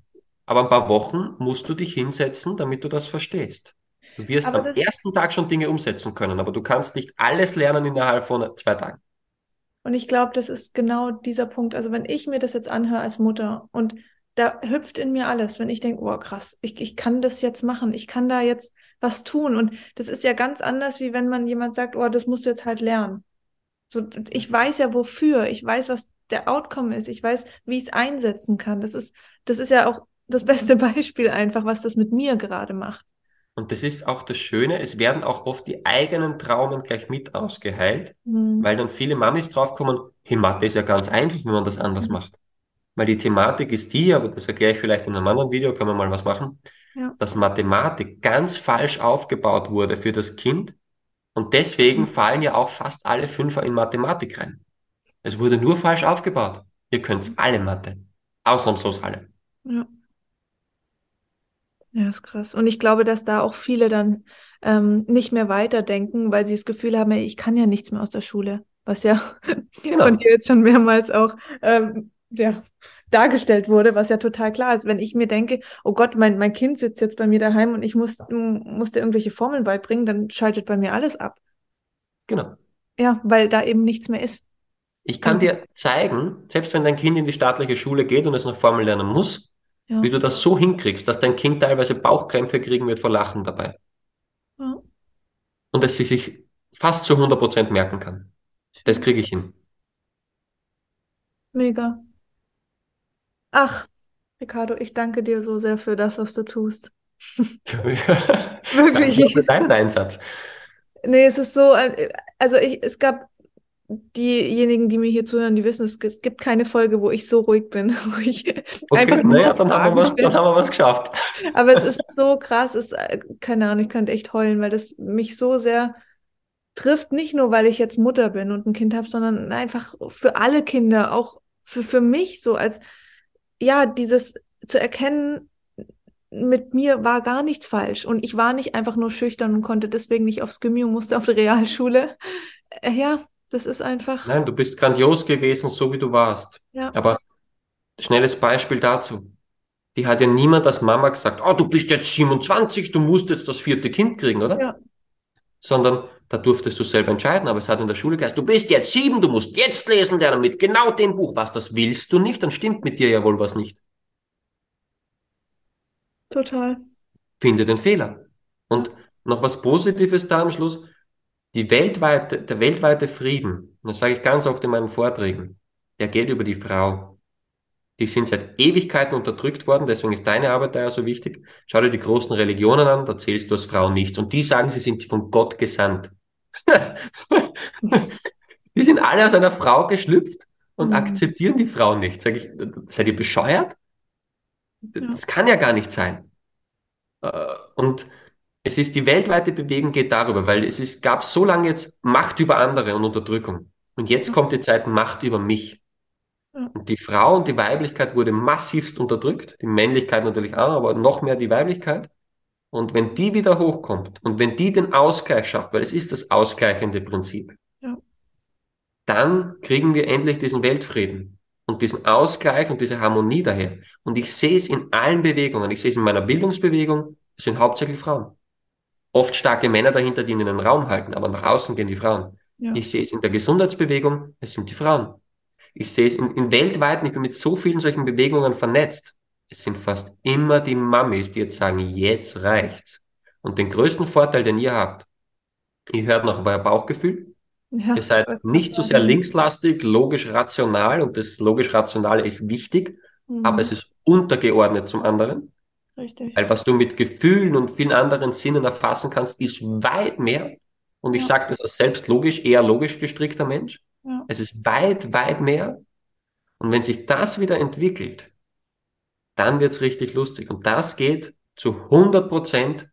Aber ein paar Wochen musst du dich hinsetzen, damit du das verstehst. Du wirst Aber am ersten Tag schon Dinge umsetzen können, aber du kannst nicht alles lernen innerhalb von zwei Tagen. Und ich glaube, das ist genau dieser Punkt. Also wenn ich mir das jetzt anhöre als Mutter und da hüpft in mir alles, wenn ich denke, oh krass, ich, ich kann das jetzt machen, ich kann da jetzt was tun. Und das ist ja ganz anders, wie wenn man jemand sagt, oh, das musst du jetzt halt lernen. So, ich weiß ja wofür, ich weiß, was der Outcome ist, ich weiß, wie ich es einsetzen kann. Das ist, das ist ja auch das beste Beispiel einfach, was das mit mir gerade macht. Und das ist auch das Schöne, es werden auch oft die eigenen Traumen gleich mit ausgeheilt, Mhm. weil dann viele Mamis draufkommen, hey, Mathe ist ja ganz einfach, wenn man das anders Mhm. macht. Weil die Thematik ist die, aber das erkläre ich vielleicht in einem anderen Video, können wir mal was machen, Ja. dass Mathematik ganz falsch aufgebaut wurde für das Kind und deswegen Mhm. fallen ja auch fast alle Fünfer in Mathematik rein. Es wurde nur falsch aufgebaut. Ihr könnt alle Mathe. Ausnahmslos alle. Ja. Ja, ist krass. Und ich glaube, dass da auch viele dann ähm, nicht mehr weiterdenken, weil sie das Gefühl haben, ey, ich kann ja nichts mehr aus der Schule, was ja Genau. von dir jetzt schon mehrmals auch ähm, ja, dargestellt wurde, was ja total klar ist. Wenn ich mir denke, oh Gott, mein, mein Kind sitzt jetzt bei mir daheim und ich muss, dir irgendwelche Formeln beibringen, dann schaltet bei mir alles ab. Genau. Ja, weil da eben nichts mehr ist. Ich kann dir zeigen, selbst wenn dein Kind in die staatliche Schule geht und es noch Formeln lernen muss, Ja. wie du das so hinkriegst, dass dein Kind teilweise Bauchkrämpfe kriegen wird vor Lachen dabei. Ja. Und dass sie sich fast zu 100% merken kann. Das kriege ich hin. Mega. Ach, Ricardo, ich danke dir so sehr für das, was du tust. Wirklich. Danke für deinen Einsatz. Nee, es ist so, also ich, es gab diejenigen, die mir hier zuhören, die wissen, es gibt keine Folge, wo ich so ruhig bin, wo ich einfach Okay, nur naja, dann haben wir was, dann haben wir was geschafft. Aber es ist so krass, es, äh, keine Ahnung, ich könnte echt heulen, weil das mich so sehr trifft, nicht nur, weil ich jetzt Mutter bin und ein Kind habe, sondern einfach für alle Kinder, auch für, für mich so als, ja, dieses zu erkennen, mit mir war gar nichts falsch und ich war nicht einfach nur schüchtern und konnte deswegen nicht aufs und musste auf die Realschule. Äh, Ja, das ist einfach, Nein, du bist grandios gewesen, so wie du warst. ja, Aber schnelles Beispiel dazu. Die hat ja niemand als Mama gesagt, oh, du bist jetzt 27, du musst jetzt das vierte Kind kriegen, oder? ja, Sondern da durftest du selber entscheiden, aber es hat in der Schule geheißen, du bist jetzt sieben, du musst jetzt lesen lernen mit genau dem Buch. Was, das willst du nicht? Dann stimmt mit dir ja wohl was nicht. total. Finde den Fehler. Und noch was Positives da am Schluss. Die weltweite, der weltweite Frieden, das sage ich ganz oft in meinen Vorträgen, der geht über die Frau. Die sind seit Ewigkeiten unterdrückt worden, deswegen ist deine Arbeit da ja so wichtig. Schau dir die großen Religionen an, da zählst du als Frau nichts. Und die sagen, sie sind von Gott gesandt. die sind alle aus einer Frau geschlüpft und Mhm. akzeptieren die Frau nicht. Sag ich, seid ihr bescheuert? Das kann ja gar nicht sein. Äh, Und es ist die weltweite Bewegung geht darüber, weil es ist, gab so lange jetzt Macht über andere und Unterdrückung. Und jetzt kommt die Zeit Macht über mich. Und die Frau und die Weiblichkeit wurde massivst unterdrückt, die Männlichkeit natürlich auch, aber noch mehr die Weiblichkeit. Und wenn die wieder hochkommt und wenn die den Ausgleich schafft, weil es ist das ausgleichende Prinzip, Ja. dann kriegen wir endlich diesen Weltfrieden und diesen Ausgleich und diese Harmonie daher. Und ich sehe es in allen Bewegungen. Ich sehe es in meiner Bildungsbewegung. Es sind hauptsächlich Frauen. Oft starke Männer dahinter, die ihnen den Raum halten, aber nach außen gehen die Frauen. Ja. Ich sehe es in der Gesundheitsbewegung, es sind die Frauen. Ich sehe es in, in weltweiten, ich bin mit so vielen solchen Bewegungen vernetzt. Es sind fast immer die Mamis, die jetzt sagen, jetzt reicht's. Und den größten Vorteil, den ihr habt, ihr hört nach euer Bauchgefühl, Ja, Ihr seid nicht so sehr linkslastig, logisch rational und das logisch rationale ist wichtig, Mhm. aber es ist untergeordnet zum anderen, Richtig. weil was du mit Gefühlen und vielen anderen Sinnen erfassen kannst, ist weit mehr. Und ich Ja. sage das als selbst logisch, eher logisch gestrickter Mensch. Ja. Es ist weit, weit mehr. Und wenn sich das wieder entwickelt, dann wird's richtig lustig. Und das geht zu 100 Prozent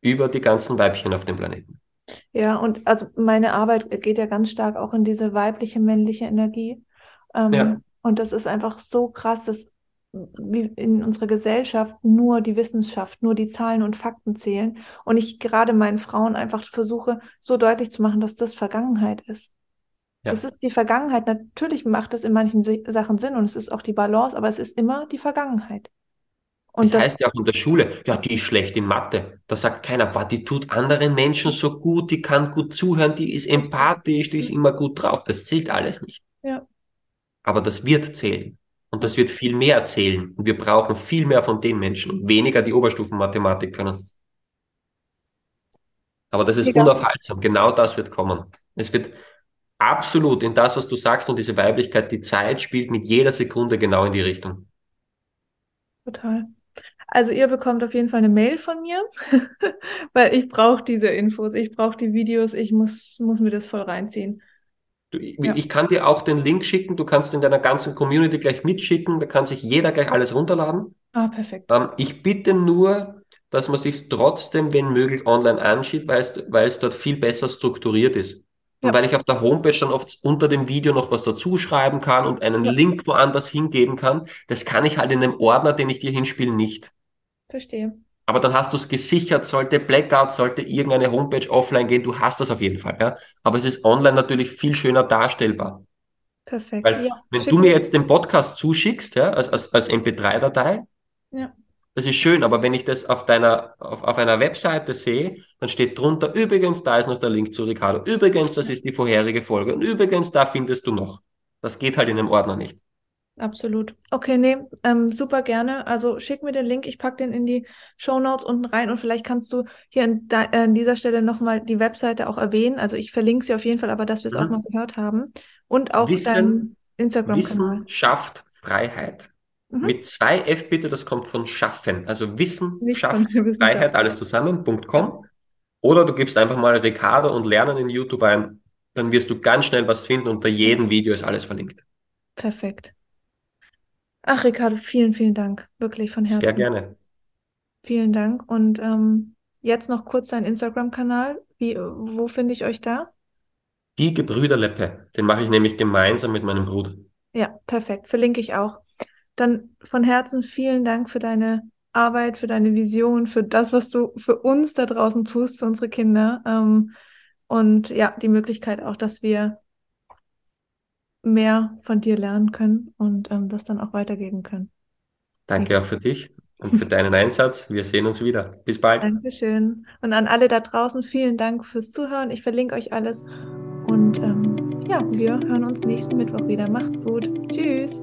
über die ganzen Weibchen auf dem Planeten. Ja, und also meine Arbeit geht ja ganz stark auch in diese weibliche, männliche Energie. Ähm, ja. Und das ist einfach so krass, dass in unserer Gesellschaft nur die Wissenschaft, nur die Zahlen und Fakten zählen. Und ich gerade meinen Frauen einfach versuche, so deutlich zu machen, dass das Vergangenheit ist. Ja. Das ist die Vergangenheit. Natürlich macht es in manchen Sachen Sinn und es ist auch die Balance, aber es ist immer die Vergangenheit. Und das, das heißt ja auch in der Schule, ja, die ist schlecht in Mathe. Da sagt keiner, boah, die tut anderen Menschen so gut, die kann gut zuhören, die ist empathisch, die ist immer gut drauf. Das zählt alles nicht. Ja. Aber das wird zählen. Und das wird viel mehr zählen. Und wir brauchen viel mehr von den Menschen und weniger die Oberstufenmathematik können. Aber das ist Egal. unaufhaltsam. Genau das wird kommen. Es wird absolut in das, was du sagst und diese Weiblichkeit, die Zeit spielt mit jeder Sekunde genau in die Richtung. Total. Also ihr bekommt auf jeden Fall eine Mail von mir, weil ich brauche diese Infos, ich brauche die Videos, ich muss, muss mir das voll reinziehen. Du, ja. Ich kann dir auch den Link schicken, du kannst in deiner ganzen Community gleich mitschicken, da kann sich jeder gleich alles runterladen. Ah, perfekt. Ähm, ich bitte nur, dass man sich trotzdem, wenn möglich, online anschaut, weil es, dort viel besser strukturiert ist. Und ja. weil ich auf der Homepage dann oft unter dem Video noch was dazu schreiben kann und einen ja. Link woanders hingeben kann, das kann ich halt in einem Ordner, den ich dir hinspiele, nicht. Verstehe. Aber dann hast du es gesichert, sollte Blackout, sollte irgendeine Homepage offline gehen, du hast das auf jeden Fall. Ja? Aber es ist online natürlich viel schöner darstellbar. Perfekt. Weil ja, wenn du mir jetzt den Podcast zuschickst, ja, als, als, als MP3-Datei, ja das ist schön, aber wenn ich das auf deiner, auf, auf einer Webseite sehe, dann steht drunter, übrigens, da ist noch der Link zu Ricardo. Übrigens, das ist die vorherige Folge. Und übrigens, da findest du noch. Das geht halt in dem Ordner nicht. Absolut. Okay, nee, ähm, super gerne. Also schick mir den Link, ich packe den in die Show Notes unten rein und vielleicht kannst du hier an, äh, an dieser Stelle nochmal die Webseite auch erwähnen. Also ich verlinke sie auf jeden Fall, aber dass wir es mhm. auch mal gehört haben. Und auch Wissen, dein Instagram-Kanal. Wissen schafft Freiheit. Mhm. Mit zwei F bitte, das kommt von Schaffen. Also Wissen, Nicht Schaffen, Freiheit, alles zusammen.com. Oder du gibst einfach mal Ricardo und Lernen in YouTube ein. Dann wirst du ganz schnell was finden. Unter jedem Video ist alles verlinkt. Perfekt. Ach, Ricardo, vielen, vielen Dank. Wirklich von Herzen. Sehr gerne. Vielen Dank. Und ähm, jetzt noch kurz dein Instagram-Kanal. Wie, wo finde ich euch da? Die Gebrüder Leppe. Den mache ich nämlich gemeinsam mit meinem Bruder. Ja, perfekt. Verlinke ich auch. Dann von Herzen vielen Dank für deine Arbeit, für deine Vision, für das, was du für uns da draußen tust, für unsere Kinder. Ähm, und ja, die Möglichkeit auch, dass wir mehr von dir lernen können und ähm, das dann auch weitergeben können. Danke auch für dich und für deinen Einsatz. Wir sehen uns wieder. Bis bald. Dankeschön. Und an alle da draußen, vielen Dank fürs Zuhören. Ich verlinke euch alles. Und ähm, ja, wir hören uns nächsten Mittwoch wieder. Macht's gut. Tschüss.